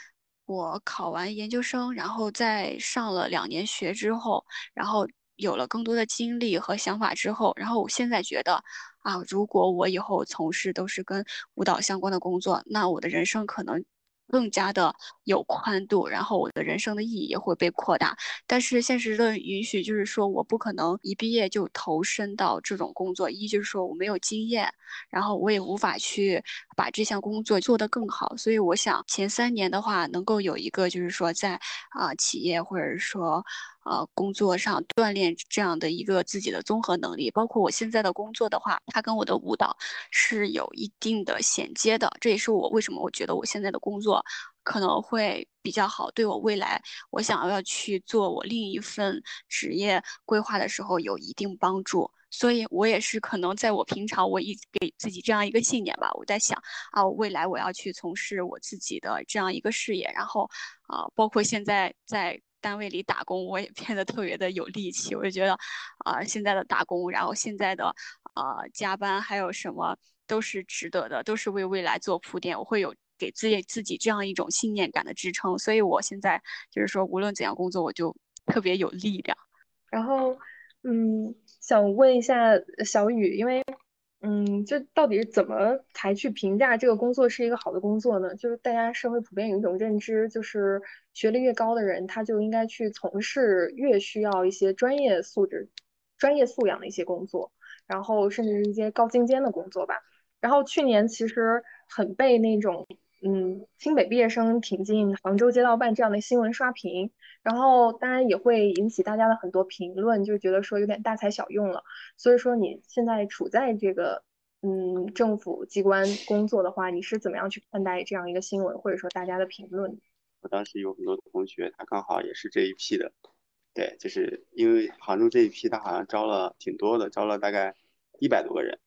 我考完研究生，然后在上了两年学之后，然后有了更多的经历和想法之后，然后我现在觉得，啊，如果我以后从事都是跟舞蹈相关的工作，那我的人生可能。更加的有宽度，然后我的人生的意义也会被扩大。但是现实的允许就是说，我不可能一毕业就投身到这种工作。一就是说我没有经验，然后我也无法去把这项工作做得更好。所以我想前三年的话，能够有一个就是说在啊企业或者说。呃，工作上锻炼这样的一个自己的综合能力，包括我现在的工作的话，它跟我的舞蹈是有一定的衔接的。这也是我为什么我觉得我现在的工作可能会比较好，对我未来我想要去做我另一份职业规划的时候有一定帮助。所以我也是可能在我平常我一给自己这样一个信念吧，我在想啊，未来我要去从事我自己的这样一个事业，然后啊，包括现在在。单位里打工，我也变得特别的有力气。我就觉得，啊，现在的打工，然后现在的，呃，加班，还有什么都是值得的，都是为未来做铺垫。我会有给自己自己这样一种信念感的支撑，所以我现在就是说，无论怎样工作，我就特别有力量。然后，嗯，想问一下小雨，因为。嗯，就到底是怎么才去评价这个工作是一个好的工作呢？就是大家社会普遍有一种认知，就是学历越高的人，他就应该去从事越需要一些专业素质、专业素养的一些工作，然后甚至是一些高精尖的工作吧。然后去年其实很被那种。嗯，清北毕业生挺进杭州街道办这样的新闻刷屏，然后当然也会引起大家的很多评论，就觉得说有点大材小用了。所以说你现在处在这个嗯政府机关工作的话，你是怎么样去看待这样一个新闻，或者说大家的评论？我当时有很多同学，他刚好也是这一批的，对，就是因为杭州这一批他好像招了挺多的，招了大概一百多个人。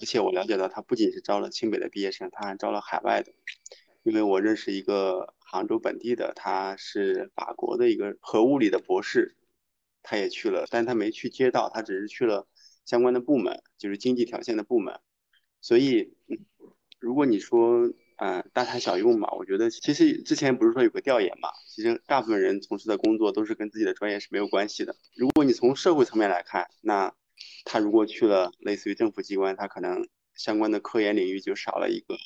而且我了解到，他不仅是招了清北的毕业生，他还招了海外的。因为我认识一个杭州本地的，他是法国的一个核物理的博士，他也去了，但他没去街道，他只是去了相关的部门，就是经济条线的部门。所以，如果你说，嗯，大材小用嘛，我觉得其实之前不是说有个调研嘛，其实大部分人从事的工作都是跟自己的专业是没有关系的。如果你从社会层面来看，那他如果去了类似于政府机关，他可能相关的科研领域就少了一个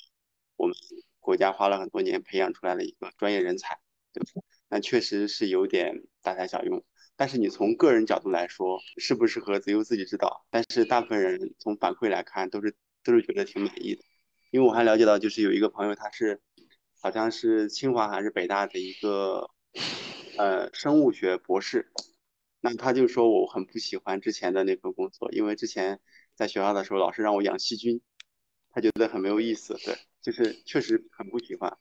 我们国家花了很多年培养出来的一个专业人才，对吧？那确实是有点大材小用。但是你从个人角度来说，适不适合只有自己知道。但是大部分人从反馈来看，都是都是觉得挺满意的。因为我还了解到，就是有一个朋友，他是好像是清华还是北大的一个呃生物学博士。那他就说我很不喜欢之前的那份工作，因为之前在学校的时候老师让我养细菌，他觉得很没有意思。对，就是确实很不喜欢。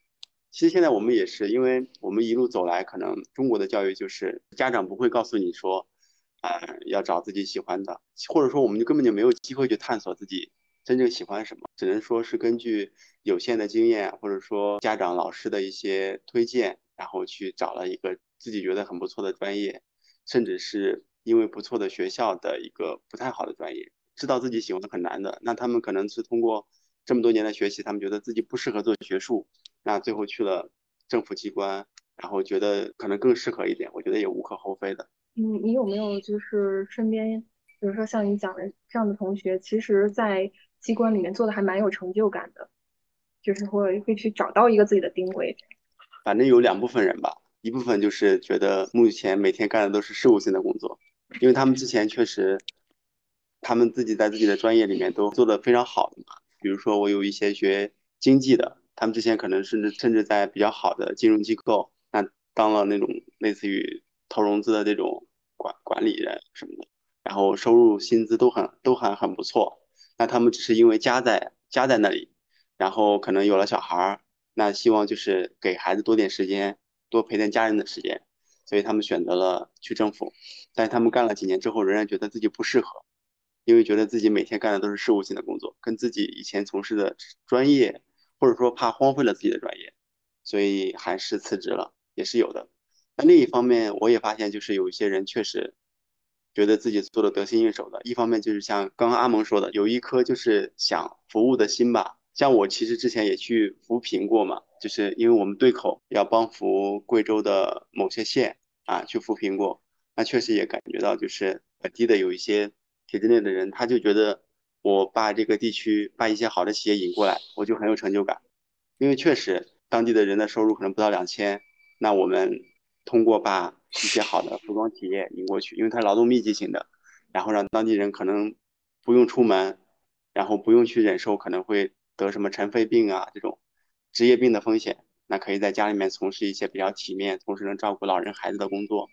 其实现在我们也是，因为我们一路走来，可能中国的教育就是家长不会告诉你说，呃，要找自己喜欢的，或者说我们就根本就没有机会去探索自己真正喜欢什么，只能说是根据有限的经验，或者说家长老师的一些推荐，然后去找了一个自己觉得很不错的专业，甚至是因为不错的学校的一个不太好的专业，知道自己喜欢很难的，那他们可能是通过这么多年的学习，他们觉得自己不适合做学术。那最后去了政府机关，然后觉得可能更适合一点，我觉得也无可厚非的。嗯，你有没有就是身边，比如说像你讲的这样的同学，其实在机关里面做的还蛮有成就感的，就是会会去找到一个自己的定位。反正有两部分人吧，一部分就是觉得目前每天干的都是事务性的工作，因为他们之前确实，他们自己在自己的专业里面都做得非常好的嘛。比如说我有一些学经济的。他们之前可能甚至甚至在比较好的金融机构，那当了那种类似于投融资的这种管管理人什么的，然后收入薪资都很都还很不错。那他们只是因为家在家在那里，然后可能有了小孩儿，那希望就是给孩子多点时间，多陪点家人的时间，所以他们选择了去政府。但是他们干了几年之后，仍然觉得自己不适合，因为觉得自己每天干的都是事务性的工作，跟自己以前从事的专业。或者说怕荒废了自己的专业，所以还是辞职了，也是有的。那另一方面，我也发现就是有一些人确实觉得自己做的得心应手的。一方面就是像刚刚阿蒙说的，有一颗就是想服务的心吧。像我其实之前也去扶贫过嘛，就是因为我们对口要帮扶贵州的某些县啊，去扶贫过。那确实也感觉到就是本地的有一些体制内的人，他就觉得。我把这个地区把一些好的企业引过来，我就很有成就感，因为确实当地的人的收入可能不到两千，那我们通过把一些好的服装企业引过去，因为它劳动密集型的，然后让当地人可能不用出门，然后不用去忍受可能会得什么尘肺病啊这种职业病的风险，那可以在家里面从事一些比较体面，同时能照顾老人孩子的工作，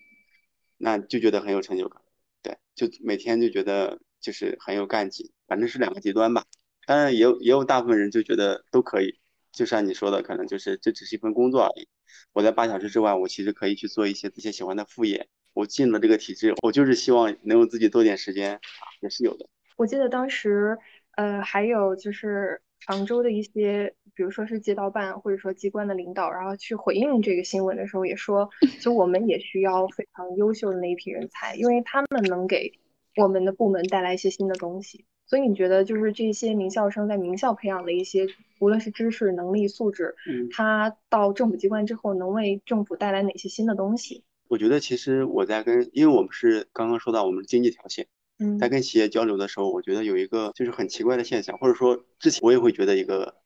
那就觉得很有成就感，对，就每天就觉得就是很有干劲。反正是两个极端吧，当然也有也有大部分人就觉得都可以，就像你说的，可能就是这只是一份工作而已。我在八小时之外，我其实可以去做一些自己喜欢的副业。我进了这个体制，我就是希望能有自己多点时间，也是有的。我记得当时，呃，还有就是杭州的一些，比如说是街道办或者说机关的领导，然后去回应这个新闻的时候，也说，就我们也需要非常优秀的那一批人才，因为他们能给我们的部门带来一些新的东西。所以你觉得，就是这些名校生在名校培养的一些，无论是知识、能力、素质，嗯，他到政府机关之后，能为政府带来哪些新的东西？我觉得，其实我在跟，因为我们是刚刚说到我们经济条线，嗯，在跟企业交流的时候，我觉得有一个就是很奇怪的现象，或者说之前我也会觉得一个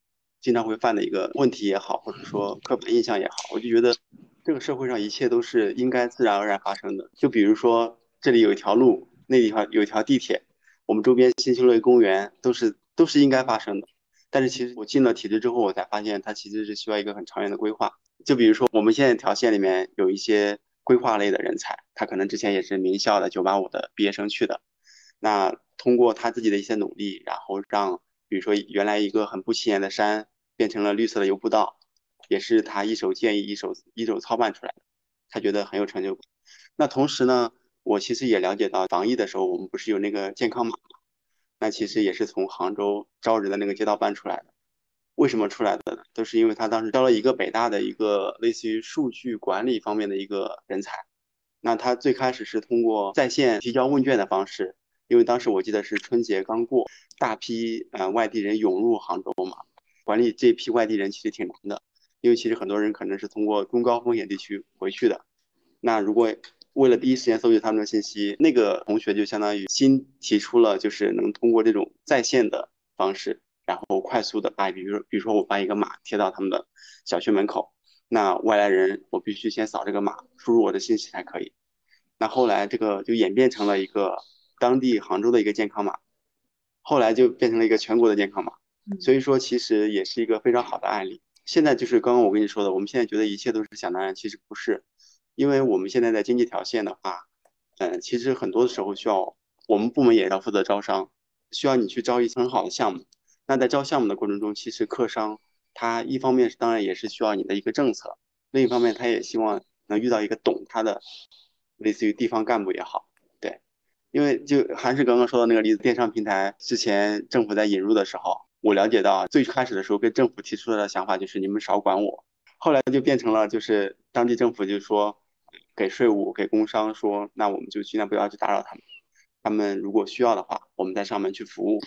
经常会犯的一个问题也好，或者说刻板印象也好，我就觉得这个社会上一切都是应该自然而然发生的。就比如说这里有一条路，那地方有一条地铁。我们周边新修了公园，都是都是应该发生的。但是其实我进了体制之后，我才发现它其实是需要一个很长远的规划。就比如说我们现在条线里面有一些规划类的人才，他可能之前也是名校的九八五的毕业生去的。那通过他自己的一些努力，然后让比如说原来一个很不起眼的山变成了绿色的游步道，也是他一手建议、一手一手操办出来的，他觉得很有成就感。那同时呢？我其实也了解到，防疫的时候我们不是有那个健康码吗？那其实也是从杭州招人的那个街道办出来的。为什么出来的呢？都是因为他当时招了一个北大的一个类似于数据管理方面的一个人才，那他最开始是通过在线提交问卷的方式，因为当时我记得是春节刚过，大批呃外地人涌入杭州嘛，管理这批外地人其实挺难的，因为其实很多人可能是通过中高风险地区回去的。那如果为了第一时间搜集他们的信息，那个同学就相当于新提出了，就是能通过这种在线的方式，然后快速的把，比如，比如说我把一个码贴到他们的小区门口。那外来人，我必须先扫这个码，输入我的信息才可以。那后来这个就演变成了一个当地杭州的一个健康码，后来就变成了一个全国的健康码。所以说，其实也是一个非常好的案例。现在就是刚刚我跟你说的，我们现在觉得一切都是想当然，其实不是，因为我们现在在经济条线的话，嗯，其实很多的时候需要我们部门也要负责招商，需要你去招一些很好的项目。那在招项目的过程中，其实客商。他一方面是当然也是需要你的一个政策，另一方面他也希望能遇到一个懂他的，类似于地方干部也好，对，因为就还是刚刚说的那个例子，电商平台之前政府在引入的时候，我了解到最开始的时候跟政府提出的想法就是你们少管我，后来就变成了就是当地政府就说给税务给工商说，那我们就尽量不要去打扰他们，他们如果需要的话，我们在上门去服务。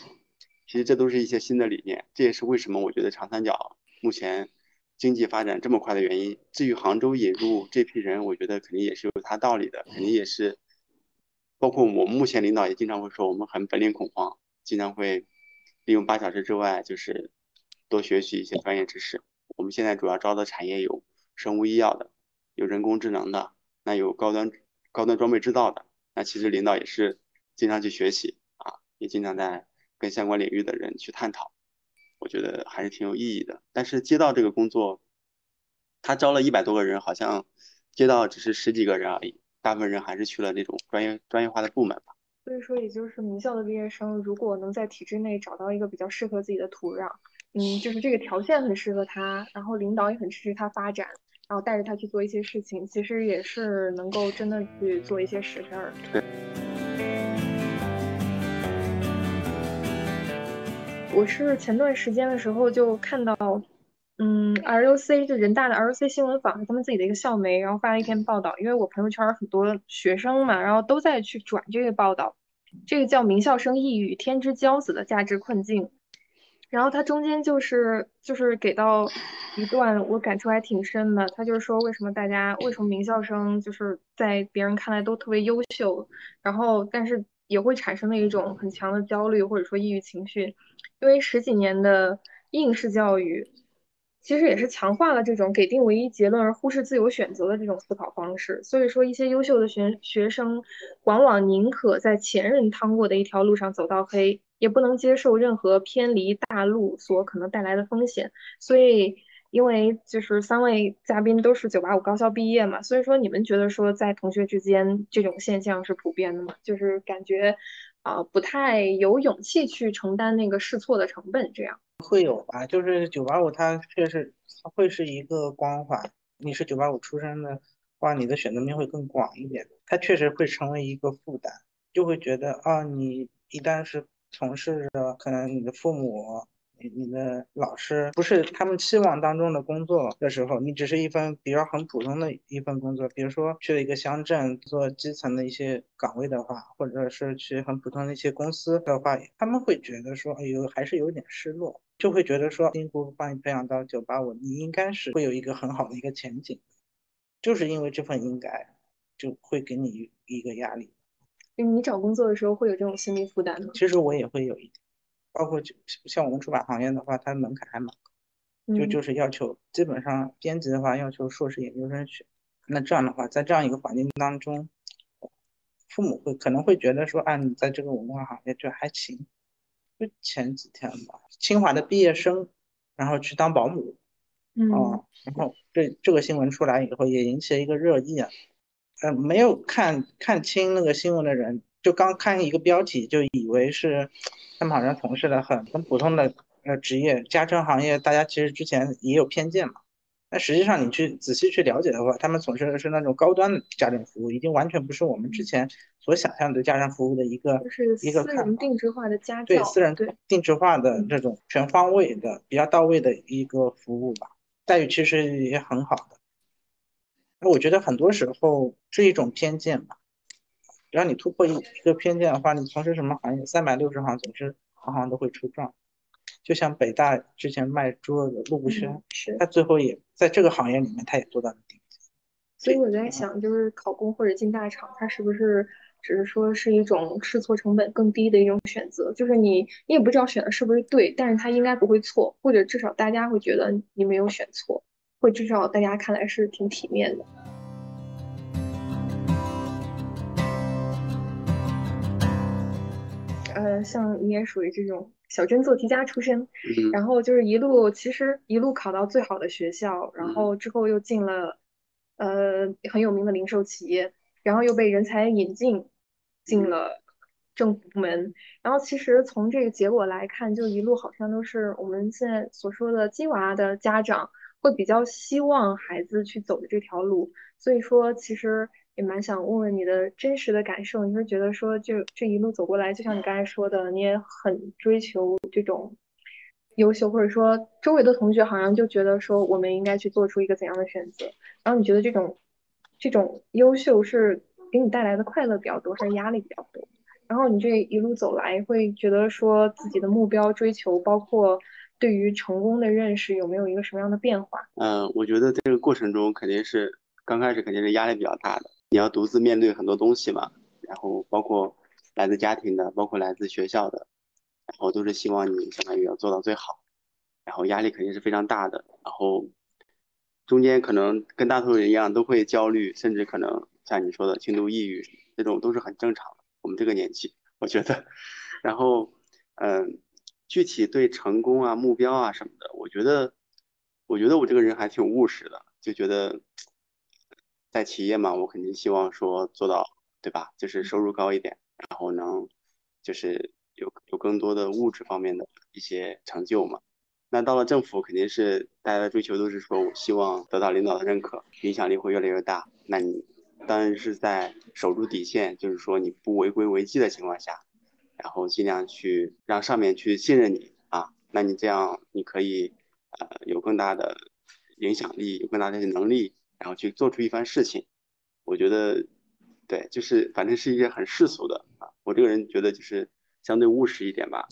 其实这都是一些新的理念，这也是为什么我觉得长三角目前经济发展这么快的原因。至于杭州引入这批人，我觉得肯定也是有它道理的，肯定也是。包括我们目前领导也经常会说，我们很本领恐慌，经常会利用八小时之外，就是多学习一些专业知识。我们现在主要招的产业有生物医药的，有人工智能的，那有高端高端装备制造的。那其实领导也是经常去学习啊，也经常在。跟相关领域的人去探讨，我觉得还是挺有意义的。但是街道这个工作，他招了一百多个人，好像街道只是十几个人而已，大部分人还是去了那种专业专业化的部门吧。所以说，也就是名校的毕业生，如果能在体制内找到一个比较适合自己的土壤，嗯，就是这个条件很适合他，然后领导也很支持他发展，然后带着他去做一些事情，其实也是能够真的去做一些实事儿。对。我是前段时间的时候就看到，嗯，RUC 就人大的 RUC 新闻坊是他们自己的一个校媒，然后发了一篇报道。因为我朋友圈很多学生嘛，然后都在去转这个报道。这个叫“名校生抑郁，天之骄子”的价值困境。然后它中间就是就是给到一段，我感触还挺深的。他就是说，为什么大家为什么名校生就是在别人看来都特别优秀，然后但是也会产生了一种很强的焦虑或者说抑郁情绪。因为十几年的应试教育，其实也是强化了这种给定唯一结论而忽视自由选择的这种思考方式。所以说，一些优秀的学学生，往往宁可在前人趟过的一条路上走到黑，也不能接受任何偏离大路所可能带来的风险。所以，因为就是三位嘉宾都是九八五高校毕业嘛，所以说你们觉得说在同学之间这种现象是普遍的吗？就是感觉。啊，不太有勇气去承担那个试错的成本，这样会有吧？就是九八五，它确实它会是一个光环。你是九八五出身的话，你的选择面会更广一点。它确实会成为一个负担，就会觉得啊，你一旦是从事着，可能你的父母。你你的老师不是他们期望当中的工作的时候，你只是一份比较很普通的一份工作，比如说去了一个乡镇做基层的一些岗位的话，或者是去很普通的一些公司的话，他们会觉得说，哎呦，还是有点失落，就会觉得说，辛苦把你培养到九八五，你应该是会有一个很好的一个前景，就是因为这份应该，就会给你一个压力。你找工作的时候会有这种心理负担吗？其实我也会有一点。包括就像我们出版行业的话，它门槛还蛮高，就就是要求基本上编辑的话要求硕士研究生学。那这样的话，在这样一个环境当中，父母会可能会觉得说，啊，你在这个文化行业就还行。就前几天吧，清华的毕业生然后去当保姆，嗯，然后这这个新闻出来以后也引起了一个热议啊。嗯，没有看看清那个新闻的人，就刚看一个标题就以为是。他们好像从事的很很普通的呃职业，家政行业，大家其实之前也有偏见嘛。但实际上你去仔细去了解的话，他们从事的是那种高端的家政服务，已经完全不是我们之前所想象的家政服务的一个一个私人定制化的家对私人定制化的这种全方位的比较到位的一个服务吧，待遇其实也很好的。那我觉得很多时候是一种偏见吧。只要你突破一一个偏见的话，你从事什么行业，三百六十行总是行行都会出状。就像北大之前卖猪肉的陆步轩，是。他最后也在这个行业里面，他也做到了顶尖。所以我在想，就是考公或者进大厂，它是不是只是说是一种试错成本更低的一种选择？就是你你也不知道选的是不是对，但是他应该不会错，或者至少大家会觉得你没有选错，或至少大家看来是挺体面的。呃，像你也属于这种小镇做题家出身，然后就是一路其实一路考到最好的学校，然后之后又进了。呃，很有名的零售企业，然后又被人才引进进了政府部门，然后其实从这个结果来看，就一路好像都是我们现在所说的“鸡娃”的家长会比较希望孩子去走的这条路，所以说其实也蛮想问问你的真实的感受，你是觉得说就这一路走过来，就像你刚才说的，你也很追求这种。优秀，或者说周围的同学好像就觉得说我们应该去做出一个怎样的选择？然后你觉得这种这种优秀是给你带来的快乐比较多，还是压力比较多？然后你这一路走来，会觉得说自己的目标追求，包括对于成功的认识，有没有一个什么样的变化？嗯，我觉得这个过程中肯定是刚开始肯定是压力比较大的，你要独自面对很多东西嘛，然后包括来自家庭的，包括来自学校的。然后都是希望你相当于要做到最好，然后压力肯定是非常大的，然后中间可能跟大多数人一样都会焦虑，甚至可能像你说的轻度抑郁，这种都是很正常的。我们这个年纪，我觉得，然后嗯，具体对成功啊、目标啊什么的，我觉得，我觉得我这个人还挺务实的，就觉得在企业嘛，我肯定希望说做到，对吧？就是收入高一点，然后能就是。有有更多的物质方面的一些成就嘛？那到了政府，肯定是大家的追求都是说，我希望得到领导的认可，影响力会越来越大。那你当然是在守住底线，就是说你不违规违纪的情况下，然后尽量去让上面去信任你啊。那你这样你可以呃有更大的影响力，有更大的能力，然后去做出一番事情。我觉得对，就是反正是一些很世俗的啊。我这个人觉得就是。相对务实一点吧。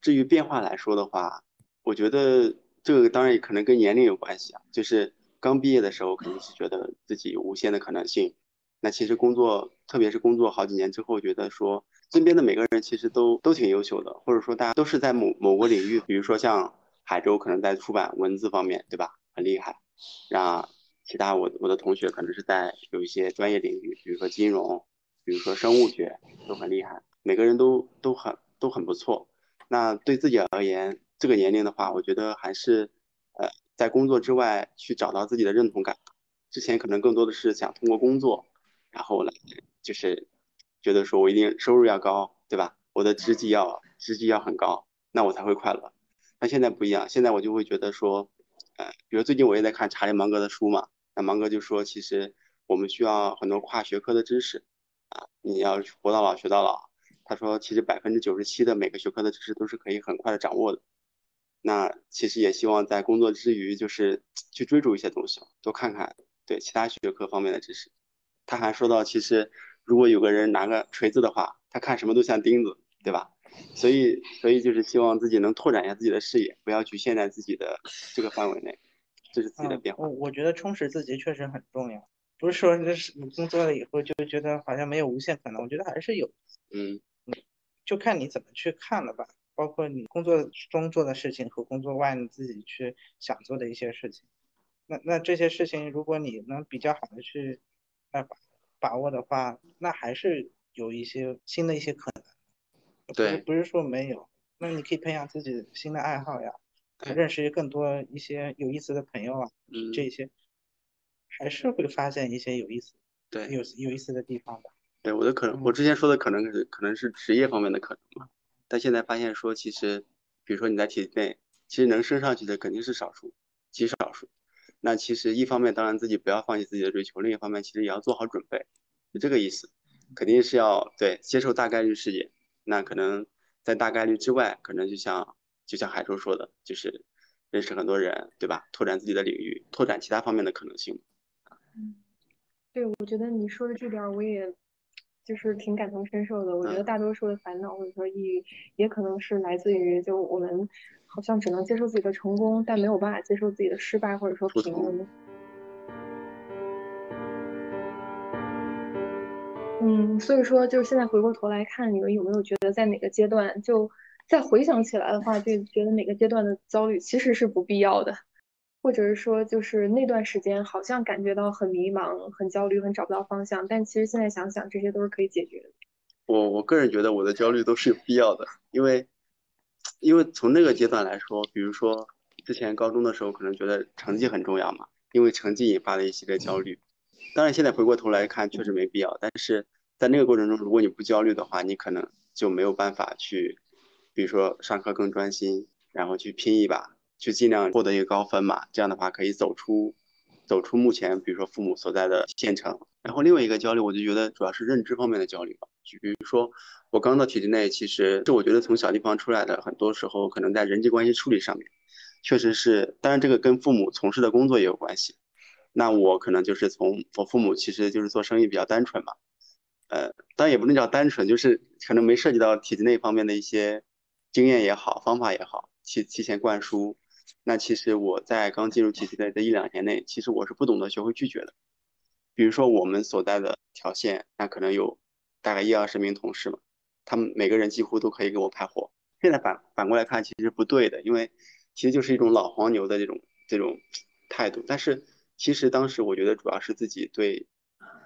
至于变化来说的话，我觉得这个当然也可能跟年龄有关系啊。就是刚毕业的时候，肯定是觉得自己有无限的可能性。那其实工作，特别是工作好几年之后，觉得说身边的每个人其实都都挺优秀的，或者说大家都是在某某个领域，比如说像海州可能在出版文字方面，对吧？很厉害。那其他我我的同学可能是在有一些专业领域，比如说金融，比如说生物学，都很厉害。每个人都都很都很不错，那对自己而言，这个年龄的话，我觉得还是，呃，在工作之外去找到自己的认同感。之前可能更多的是想通过工作，然后来就是觉得说我一定收入要高，对吧？我的职级要职级要很高，那我才会快乐。那现在不一样，现在我就会觉得说，呃，比如最近我也在看查理芒格的书嘛，那芒格就说，其实我们需要很多跨学科的知识，啊，你要活到老学到老。他说，其实百分之九十七的每个学科的知识都是可以很快的掌握的。那其实也希望在工作之余，就是 去追逐一些东西，多看看对其他学科方面的知识。他还说到，其实如果有个人拿个锤子的话，他看什么都像钉子，对吧？所以，所以就是希望自己能拓展一下自己的视野，不要局限在自己的这个范围内，这是自己的变化。我我觉得充实自己确实很重要，不是说你你工作了以后就觉得好像没有无限可能，我觉得还是有，嗯。就看你怎么去看了吧，包括你工作中做的事情和工作外你自己去想做的一些事情。那那这些事情，如果你能比较好的去把把握的话，那还是有一些新的一些可能。对，不是说没有。那你可以培养自己新的爱好呀，认识更多一些有意思的朋友啊，这些还是会发现一些有意思、对有有意思的地方的。对我的可能，我之前说的可能是可能是职业方面的可能嘛，但现在发现说其实，比如说你在体制内，其实能升上去的肯定是少数，极少数。那其实一方面当然自己不要放弃自己的追求，另一方面其实也要做好准备，就这个意思，肯定是要对接受大概率事件。那可能在大概率之外，可能就像就像海州说的，就是认识很多人，对吧？拓展自己的领域，拓展其他方面的可能性。对，我觉得你说的这点儿，我也就是挺感同身受的。我觉得大多数的烦恼或者说抑郁，也可能是来自于就我们好像只能接受自己的成功，但没有办法接受自己的失败或者说平庸。嗯，所以说就是现在回过头来看，你们有没有觉得在哪个阶段，就再回想起来的话，就觉得哪个阶段的焦虑其实是不必要的？或者是说，就是那段时间好像感觉到很迷茫、很焦虑、很找不到方向，但其实现在想想，这些都是可以解决的。我我个人觉得我的焦虑都是有必要的，因为因为从那个阶段来说，比如说之前高中的时候，可能觉得成绩很重要嘛，因为成绩引发了一系列焦虑。当然现在回过头来看，确实没必要。但是在那个过程中，如果你不焦虑的话，你可能就没有办法去，比如说上课更专心，然后去拼一把。去尽量获得一个高分嘛，这样的话可以走出，走出目前比如说父母所在的县城。然后另外一个焦虑，我就觉得主要是认知方面的焦虑吧。就比如说我刚到体制内，其实是我觉得从小地方出来的，很多时候可能在人际关系处理上面，确实是，当然这个跟父母从事的工作也有关系。那我可能就是从我父母其实就是做生意比较单纯嘛，呃，当然也不能叫单纯，就是可能没涉及到体制内方面的一些经验也好，方法也好，提提前灌输。那其实我在刚进入体制的这一两年内，其实我是不懂得学会拒绝的。比如说我们所在的条线，那可能有大概一二十名同事嘛，他们每个人几乎都可以给我派活。现在反反过来看，其实不对的，因为其实就是一种老黄牛的这种这种态度。但是其实当时我觉得主要是自己对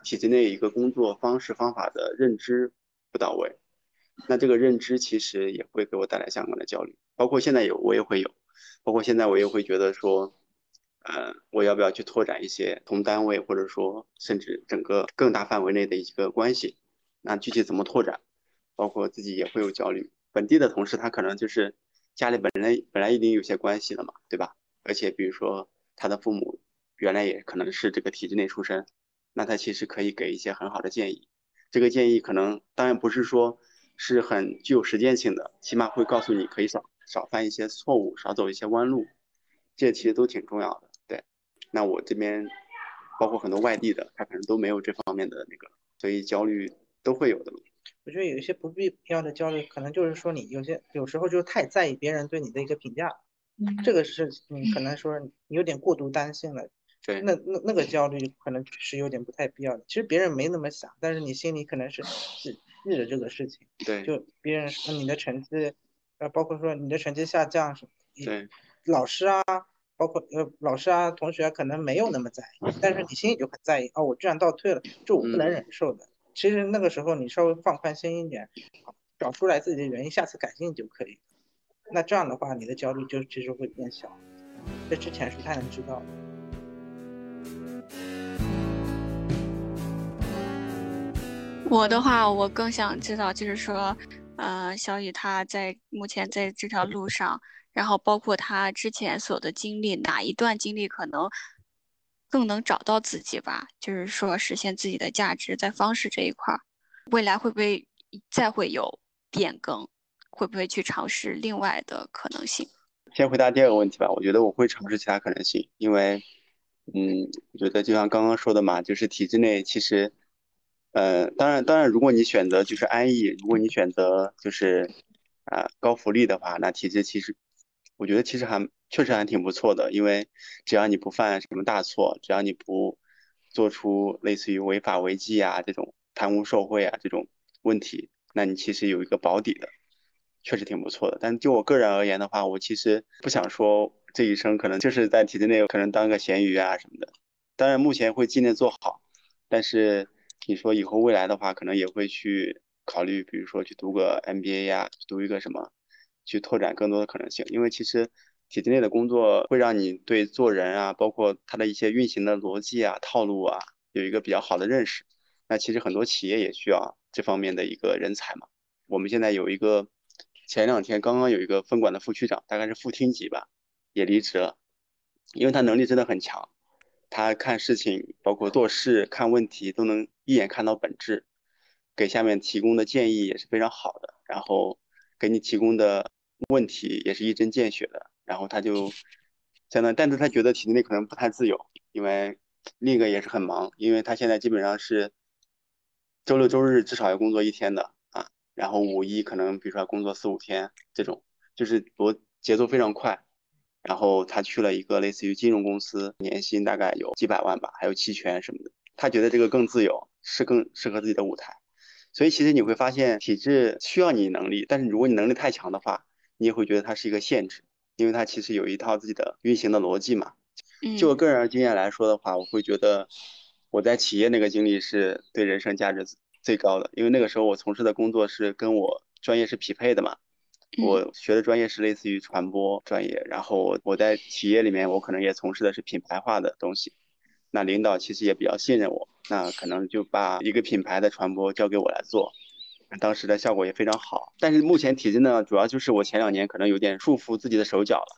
体制内一个工作方式方法的认知不到位。那这个认知其实也会给我带来相关的焦虑，包括现在有我也会有。包括现在我也会觉得说，呃，我要不要去拓展一些同单位或者说甚至整个更大范围内的一个关系？那具体怎么拓展？包括自己也会有焦虑。本地的同事他可能就是家里本来本来已经有些关系了嘛，对吧？而且比如说他的父母原来也可能是这个体制内出身，那他其实可以给一些很好的建议。这个建议可能当然不是说是很具有实践性的，起码会告诉你可以少。少犯一些错误，少走一些弯路，这其实都挺重要的。对，那我这边包括很多外地的，他可能都没有这方面的那个，所以焦虑都会有的。我觉得有一些不必要的焦虑，可能就是说你有些有时候就太在意别人对你的一个评价，这个是你可能说你有点过度担心了。对，那那那个焦虑可能是有点不太必要的。其实别人没那么想，但是你心里可能是是记着这个事情。对，就别人说你的成绩。呃，包括说你的成绩下降什么，对，老师啊，包括呃老师啊，同学可能没有那么在意，但是你心里就很在意哦，我居然倒退了，这我不能忍受的。其实那个时候你稍微放宽心一点，找出来自己的原因，下次改进就可以。那这样的话，你的焦虑就其实会变小。这之前是不太能知道的。我的话，我更想知道，就是说。呃，小雨他在目前在这条路上，然后包括他之前所的经历，哪一段经历可能更能找到自己吧？就是说实现自己的价值，在方式这一块儿，未来会不会再会有变更？会不会去尝试另外的可能性？先回答第二个问题吧。我觉得我会尝试其他可能性，因为，嗯，我觉得就像刚刚说的嘛，就是体制内其实。呃，当然，当然，如果你选择就是安逸，如果你选择就是啊高福利的话，那体制其实我觉得其实还确实还挺不错的，因为只要你不犯什么大错，只要你不做出类似于违法违纪啊这种贪污受贿啊这种问题，那你其实有一个保底的，确实挺不错的。但就我个人而言的话，我其实不想说这一生可能就是在体制内可能当个咸鱼啊什么的，当然目前会尽力做好，但是。你说以后未来的话，可能也会去考虑，比如说去读个 MBA 呀，读一个什么，去拓展更多的可能性。因为其实体制内的工作会让你对做人啊，包括它的一些运行的逻辑啊、套路啊，有一个比较好的认识。那其实很多企业也需要这方面的一个人才嘛。我们现在有一个，前两天刚刚有一个分管的副区长，大概是副厅级吧，也离职了，因为他能力真的很强。他看事情，包括做事、看问题，都能一眼看到本质，给下面提供的建议也是非常好的。然后给你提供的问题也是一针见血的。然后他就相当，但是他觉得体制内可能不太自由，因为另一个也是很忙，因为他现在基本上是周六周日至少要工作一天的啊，然后五一可能比如说工作四五天这种，就是多节奏非常快。然后他去了一个类似于金融公司，年薪大概有几百万吧，还有期权什么的。他觉得这个更自由，是更适合自己的舞台。所以其实你会发现，体制需要你能力，但是如果你能力太强的话，你也会觉得它是一个限制，因为它其实有一套自己的运行的逻辑嘛。就我个人经验来说的话，我会觉得我在企业那个经历是对人生价值最高的，因为那个时候我从事的工作是跟我专业是匹配的嘛。我学的专业是类似于传播专业，然后我在企业里面，我可能也从事的是品牌化的东西。那领导其实也比较信任我，那可能就把一个品牌的传播交给我来做，当时的效果也非常好。但是目前体制呢，主要就是我前两年可能有点束缚自己的手脚了。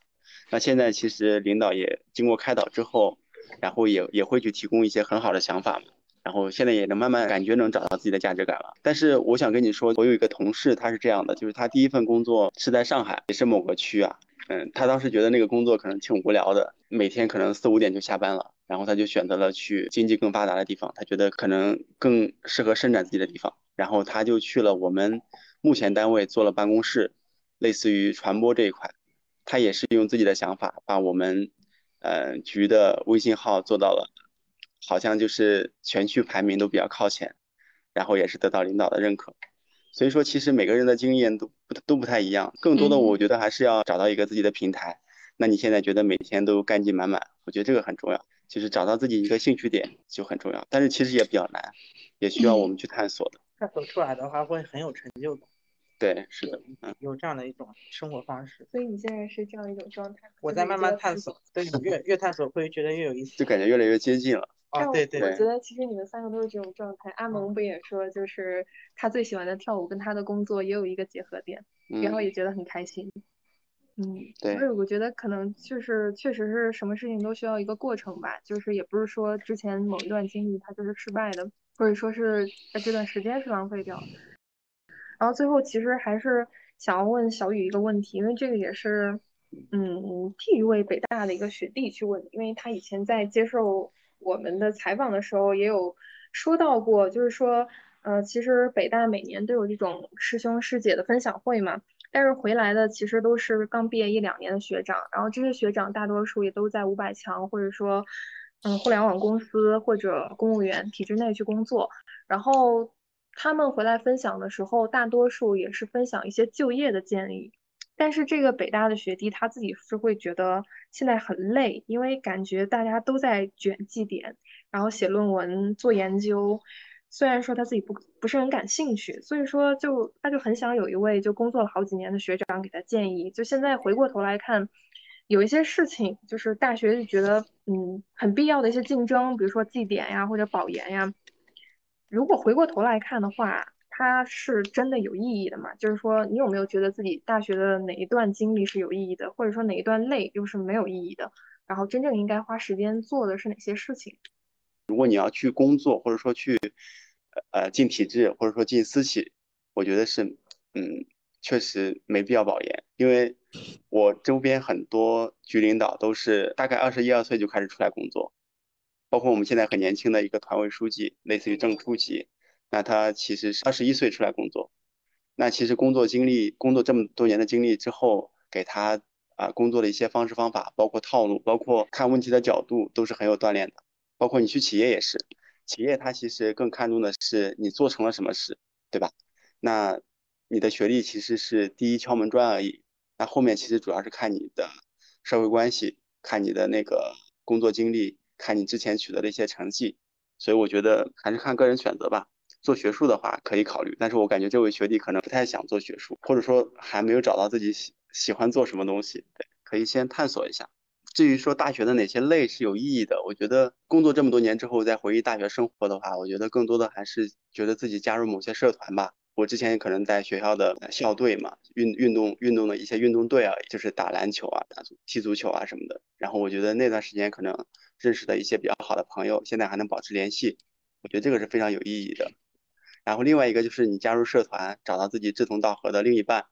那现在其实领导也经过开导之后，然后也也会去提供一些很好的想法嘛。然后现在也能慢慢感觉能找到自己的价值感了。但是我想跟你说，我有一个同事，他是这样的，就是他第一份工作是在上海，也是某个区啊。嗯，他当时觉得那个工作可能挺无聊的，每天可能四五点就下班了，然后他就选择了去经济更发达的地方，他觉得可能更适合伸展自己的地方，然后他就去了我们目前单位做了办公室，类似于传播这一块，他也是用自己的想法把我们，呃局的微信号做到了。好像就是全区排名都比较靠前，然后也是得到领导的认可，所以说其实每个人的经验都不都不太一样，更多的我觉得还是要找到一个自己的平台。那你现在觉得每天都干劲满满，我觉得这个很重要，就是找到自己一个兴趣点就很重要，但是其实也比较难，也需要我们去探索的。探索出来的话会很有成就感。对，是的，嗯，有这样的一种生活方式。所以你现在是这样一种状态。我在慢慢探索，对，越越探索会觉得越有意思，就感觉越来越接近了。啊，对对，我觉得其实你们三个都是这种状态。阿蒙不也说，就是他最喜欢的跳舞跟他的工作也有一个结合点，然后也觉得很开心。嗯，对。所以我觉得可能就是确实是什么事情都需要一个过程吧，就是也不是说之前某一段经历它就是失败的，或者说是在这段时间是浪费掉。然后最后其实还是想要问小雨一个问题，因为这个也是嗯替一位北大的一个学弟去问，因为他以前在接受。我们的采访的时候也有说到过，就是说，呃，其实北大每年都有这种师兄师姐的分享会嘛，但是回来的其实都是刚毕业一两年的学长，然后这些学长大多数也都在五百强或者说，嗯，互联网公司或者公务员体制内去工作，然后他们回来分享的时候，大多数也是分享一些就业的建议。但是这个北大的学弟他自己是会觉得现在很累，因为感觉大家都在卷绩点，然后写论文做研究。虽然说他自己不不是很感兴趣，所以说就他就很想有一位就工作了好几年的学长给他建议。就现在回过头来看，有一些事情就是大学就觉得嗯很必要的一些竞争，比如说绩点呀或者保研呀。如果回过头来看的话。它是真的有意义的嘛？就是说，你有没有觉得自己大学的哪一段经历是有意义的，或者说哪一段累又是没有意义的？然后真正应该花时间做的是哪些事情？如果你要去工作，或者说去呃进体制，或者说进私企，我觉得是嗯，确实没必要保研，因为我周边很多局领导都是大概二十一二岁就开始出来工作，包括我们现在很年轻的一个团委书记，类似于正初级。那他其实是二十一岁出来工作，那其实工作经历、工作这么多年的经历之后，给他啊工作的一些方式方法，包括套路，包括看问题的角度，都是很有锻炼的。包括你去企业也是，企业它其实更看重的是你做成了什么事，对吧？那你的学历其实是第一敲门砖而已，那后面其实主要是看你的社会关系，看你的那个工作经历，看你之前取得的一些成绩。所以我觉得还是看个人选择吧。做学术的话可以考虑，但是我感觉这位学弟可能不太想做学术，或者说还没有找到自己喜喜欢做什么东西，对，可以先探索一下。至于说大学的哪些类是有意义的，我觉得工作这么多年之后再回忆大学生活的话，我觉得更多的还是觉得自己加入某些社团吧。我之前可能在学校的校队嘛，运运动运动的一些运动队啊，就是打篮球啊、打踢足球啊什么的。然后我觉得那段时间可能认识的一些比较好的朋友，现在还能保持联系，我觉得这个是非常有意义的。然后另外一个就是你加入社团，找到自己志同道合的另一半，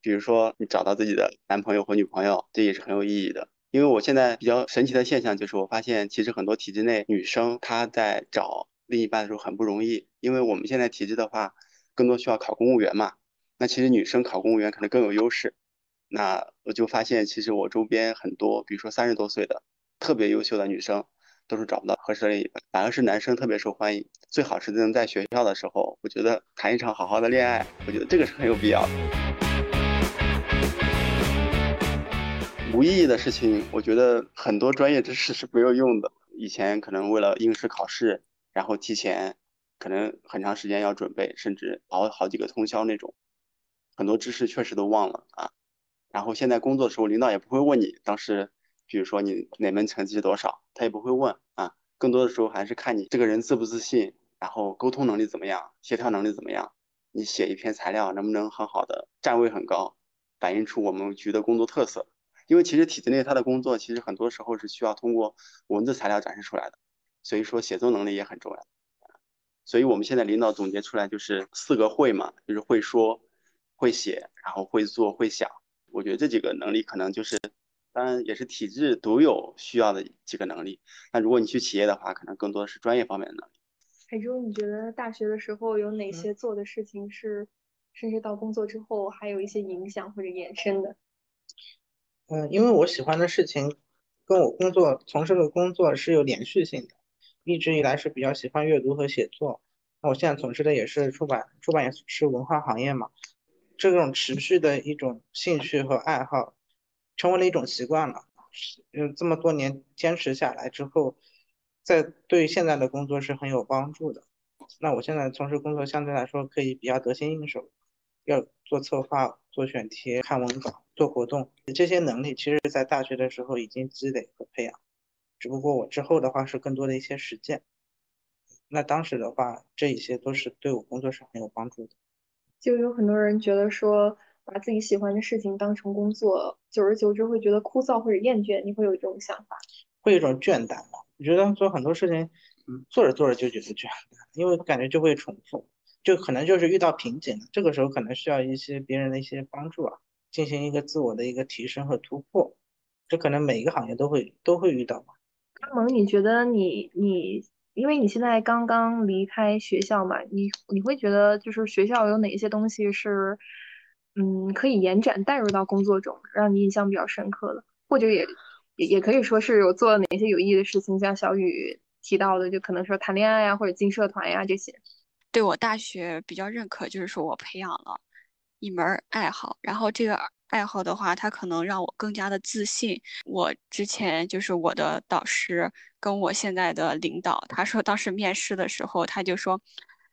比如说你找到自己的男朋友或女朋友，这也是很有意义的。因为我现在比较神奇的现象就是，我发现其实很多体制内女生她在找另一半的时候很不容易，因为我们现在体制的话，更多需要考公务员嘛。那其实女生考公务员可能更有优势。那我就发现，其实我周边很多，比如说三十多岁的特别优秀的女生，都是找不到合适的另一半，反而是男生特别受欢迎。最好是能在学校的时候，我觉得谈一场好好的恋爱，我觉得这个是很有必要的。无意义的事情，我觉得很多专业知识是没有用的。以前可能为了应试考试，然后提前可能很长时间要准备，甚至熬好几个通宵那种，很多知识确实都忘了啊。然后现在工作的时候，领导也不会问你当时，比如说你哪门成绩多少，他也不会问啊。更多的时候还是看你这个人自不自信，然后沟通能力怎么样，协调能力怎么样，你写一篇材料能不能很好的站位很高，反映出我们局的工作特色。因为其实体制内他的工作其实很多时候是需要通过文字材料展示出来的，所以说写作能力也很重要。所以我们现在领导总结出来就是四个会嘛，就是会说、会写，然后会做、会想。我觉得这几个能力可能就是，当然也是体制独有需要的几个能力。那如果你去企业的话，可能更多的是专业方面的能力。海珠，你觉得大学的时候有哪些做的事情是，甚至到工作之后还有一些影响或者延伸的？嗯，因为我喜欢的事情跟我工作从事的工作是有连续性的，一直以来是比较喜欢阅读和写作。那我现在从事的也是出版，出版也是文化行业嘛。这种持续的一种兴趣和爱好，成为了一种习惯了。嗯，这么多年坚持下来之后，在对现在的工作是很有帮助的。那我现在从事工作相对来说可以比较得心应手，要做策划、做选题、看文稿。做活动这些能力，其实在大学的时候已经积累和培养，只不过我之后的话是更多的一些实践。那当时的话，这一些都是对我工作是很有帮助的。就有很多人觉得说，把自己喜欢的事情当成工作，久而久之会觉得枯燥或者厌倦。你会有这种想法？会有一种倦怠吗？我觉得做很多事情，嗯，做着做着就觉得倦怠，因为感觉就会重复，就可能就是遇到瓶颈了。这个时候可能需要一些别人的一些帮助啊。进行一个自我的一个提升和突破，这可能每一个行业都会都会遇到吧。阿蒙，你觉得你你，因为你现在刚刚离开学校嘛，你你会觉得就是学校有哪些东西是，嗯，可以延展带入到工作中，让你印象比较深刻的，或者也也也可以说是有做了哪些有意义的事情，像小雨提到的，就可能说谈恋爱呀，或者进社团呀这些。对我大学比较认可，就是说我培养了。一门爱好，然后这个爱好的话，它可能让我更加的自信。我之前就是我的导师跟我现在的领导，他说当时面试的时候，他就说。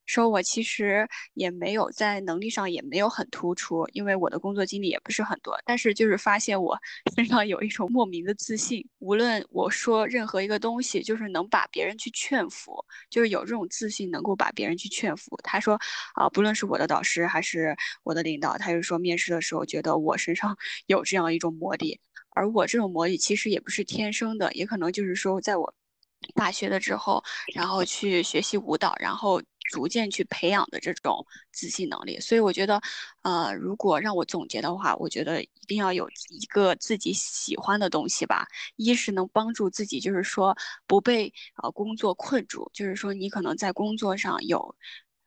说我其实也没有在能力上也没有很突出，因为我的工作经历也不是很多，但是就是发现我 身上有一种莫名的自信，无论我说任何一个东西，就是能把别人去劝服，就是有这种自信能够把别人去劝服。他说啊，不论是我的导师还是我的领导，他就说面试的时候觉得我身上 有这样一种魔力，而我这种魔力其实也不是天生的，也可能就是说在我。大学的之后，然后去学习舞蹈，然后逐渐去培养的这种自信能力。所以我觉得，呃，如果让我总结的话，我觉得一定要有一个自己喜欢的东西吧。一是能帮助自己，就是说不被呃工作困住，就是说你可能在工作上有。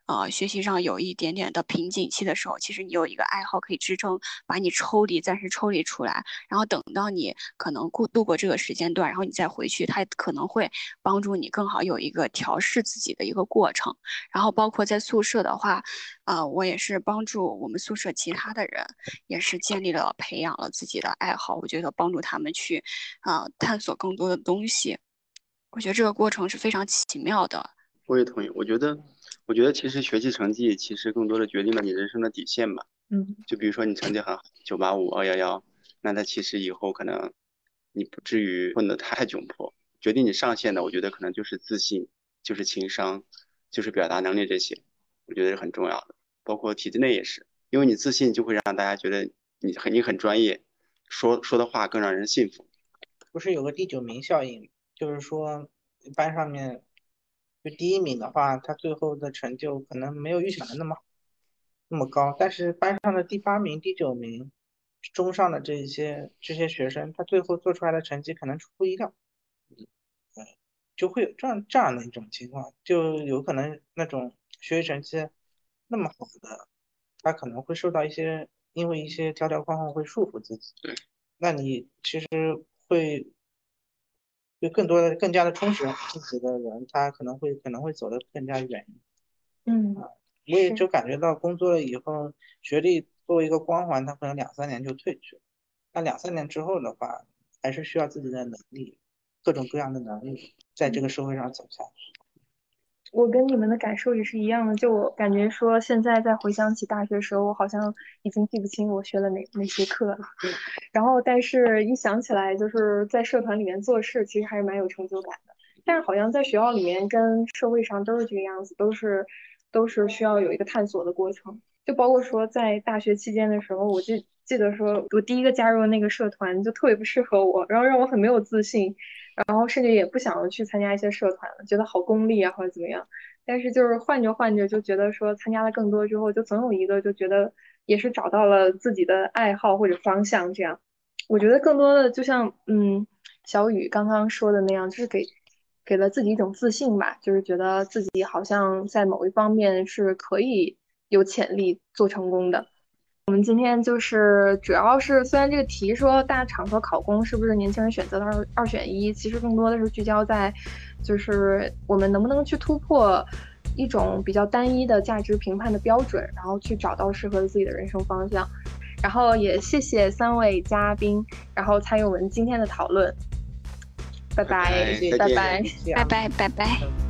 呃，学习上有一点点的瓶颈期的时候，其实你有一个爱好可以支撑，把你抽离，暂时抽离出来，然后等到你可能过度过这个时间段，然后你再回去，它可能会帮助你更好有一个调试自己的一个过程。然后包括在宿舍的话，啊，我也是帮助我们宿舍其他的人，也是建立了培养了自己的爱好。我觉得帮助他们去啊探索更多的东西，我觉得这个过程是非常奇妙的。我也同意，我觉得。我觉得其实学习成绩其实更多的决定了你人生的底线吧。嗯，就比如说你成绩很好，九八五、二幺幺，那他其实以后可能你不至于混得太窘迫。决定你上限的，我觉得可能就是自信，就是情商，就是表达能力这些，我觉得是很重要的。包括体制内也是，因为你自信就会让大家觉得你很你很专业，说说的话更让人信服。不是有个第九名效应，就是说班上面。就第一名的话，他最后的成就可能没有预想的那么那么高，但是班上的第八名、第九名，中上的这一些这些学生，他最后做出来的成绩可能出乎意料，嗯，就会有这样这样的一种情况，就有可能那种学习成绩那么好的，他可能会受到一些因为一些条条框框会束缚自己，对，那你其实会。就更多的、更加的充实自己的人，他可能会可能会走得更加远。嗯，我也就感觉到工作了以后，学历作为一个光环，它可能两三年就褪去了。那两三年之后的话，还是需要自己的能力，各种各样的能力，在这个社会上走下去。我跟你们的感受也是一样的，就我感觉说，现在再回想起大学时候，我好像已经记不清我学了哪哪些课了。然后，但是一想起来，就是在社团里面做事，其实还是蛮有成就感的。但是好像在学校里面跟社会上都是这个样子，都是都是需要有一个探索的过程。就包括说在大学期间的时候，我就记得说我第一个加入的那个社团就特别不适合我，然后让我很没有自信。然后甚至也不想去参加一些社团，觉得好功利啊或者怎么样。但是就是换着换着就觉得说参加了更多之后，就总有一个就觉得也是找到了自己的爱好或者方向。这样，我觉得更多的就像嗯小雨刚刚说的那样，就是给给了自己一种自信吧，就是觉得自己好像在某一方面是可以有潜力做成功的。我们今天就是主要是，虽然这个题说大厂和考公是不是年轻人选择的二二选一，其实更多的是聚焦在，就是我们能不能去突破一种比较单一的价值评判的标准，然后去找到适合自己的人生方向。然后也谢谢三位嘉宾，然后参与我们今天的讨论。拜拜，拜拜，拜拜，拜拜。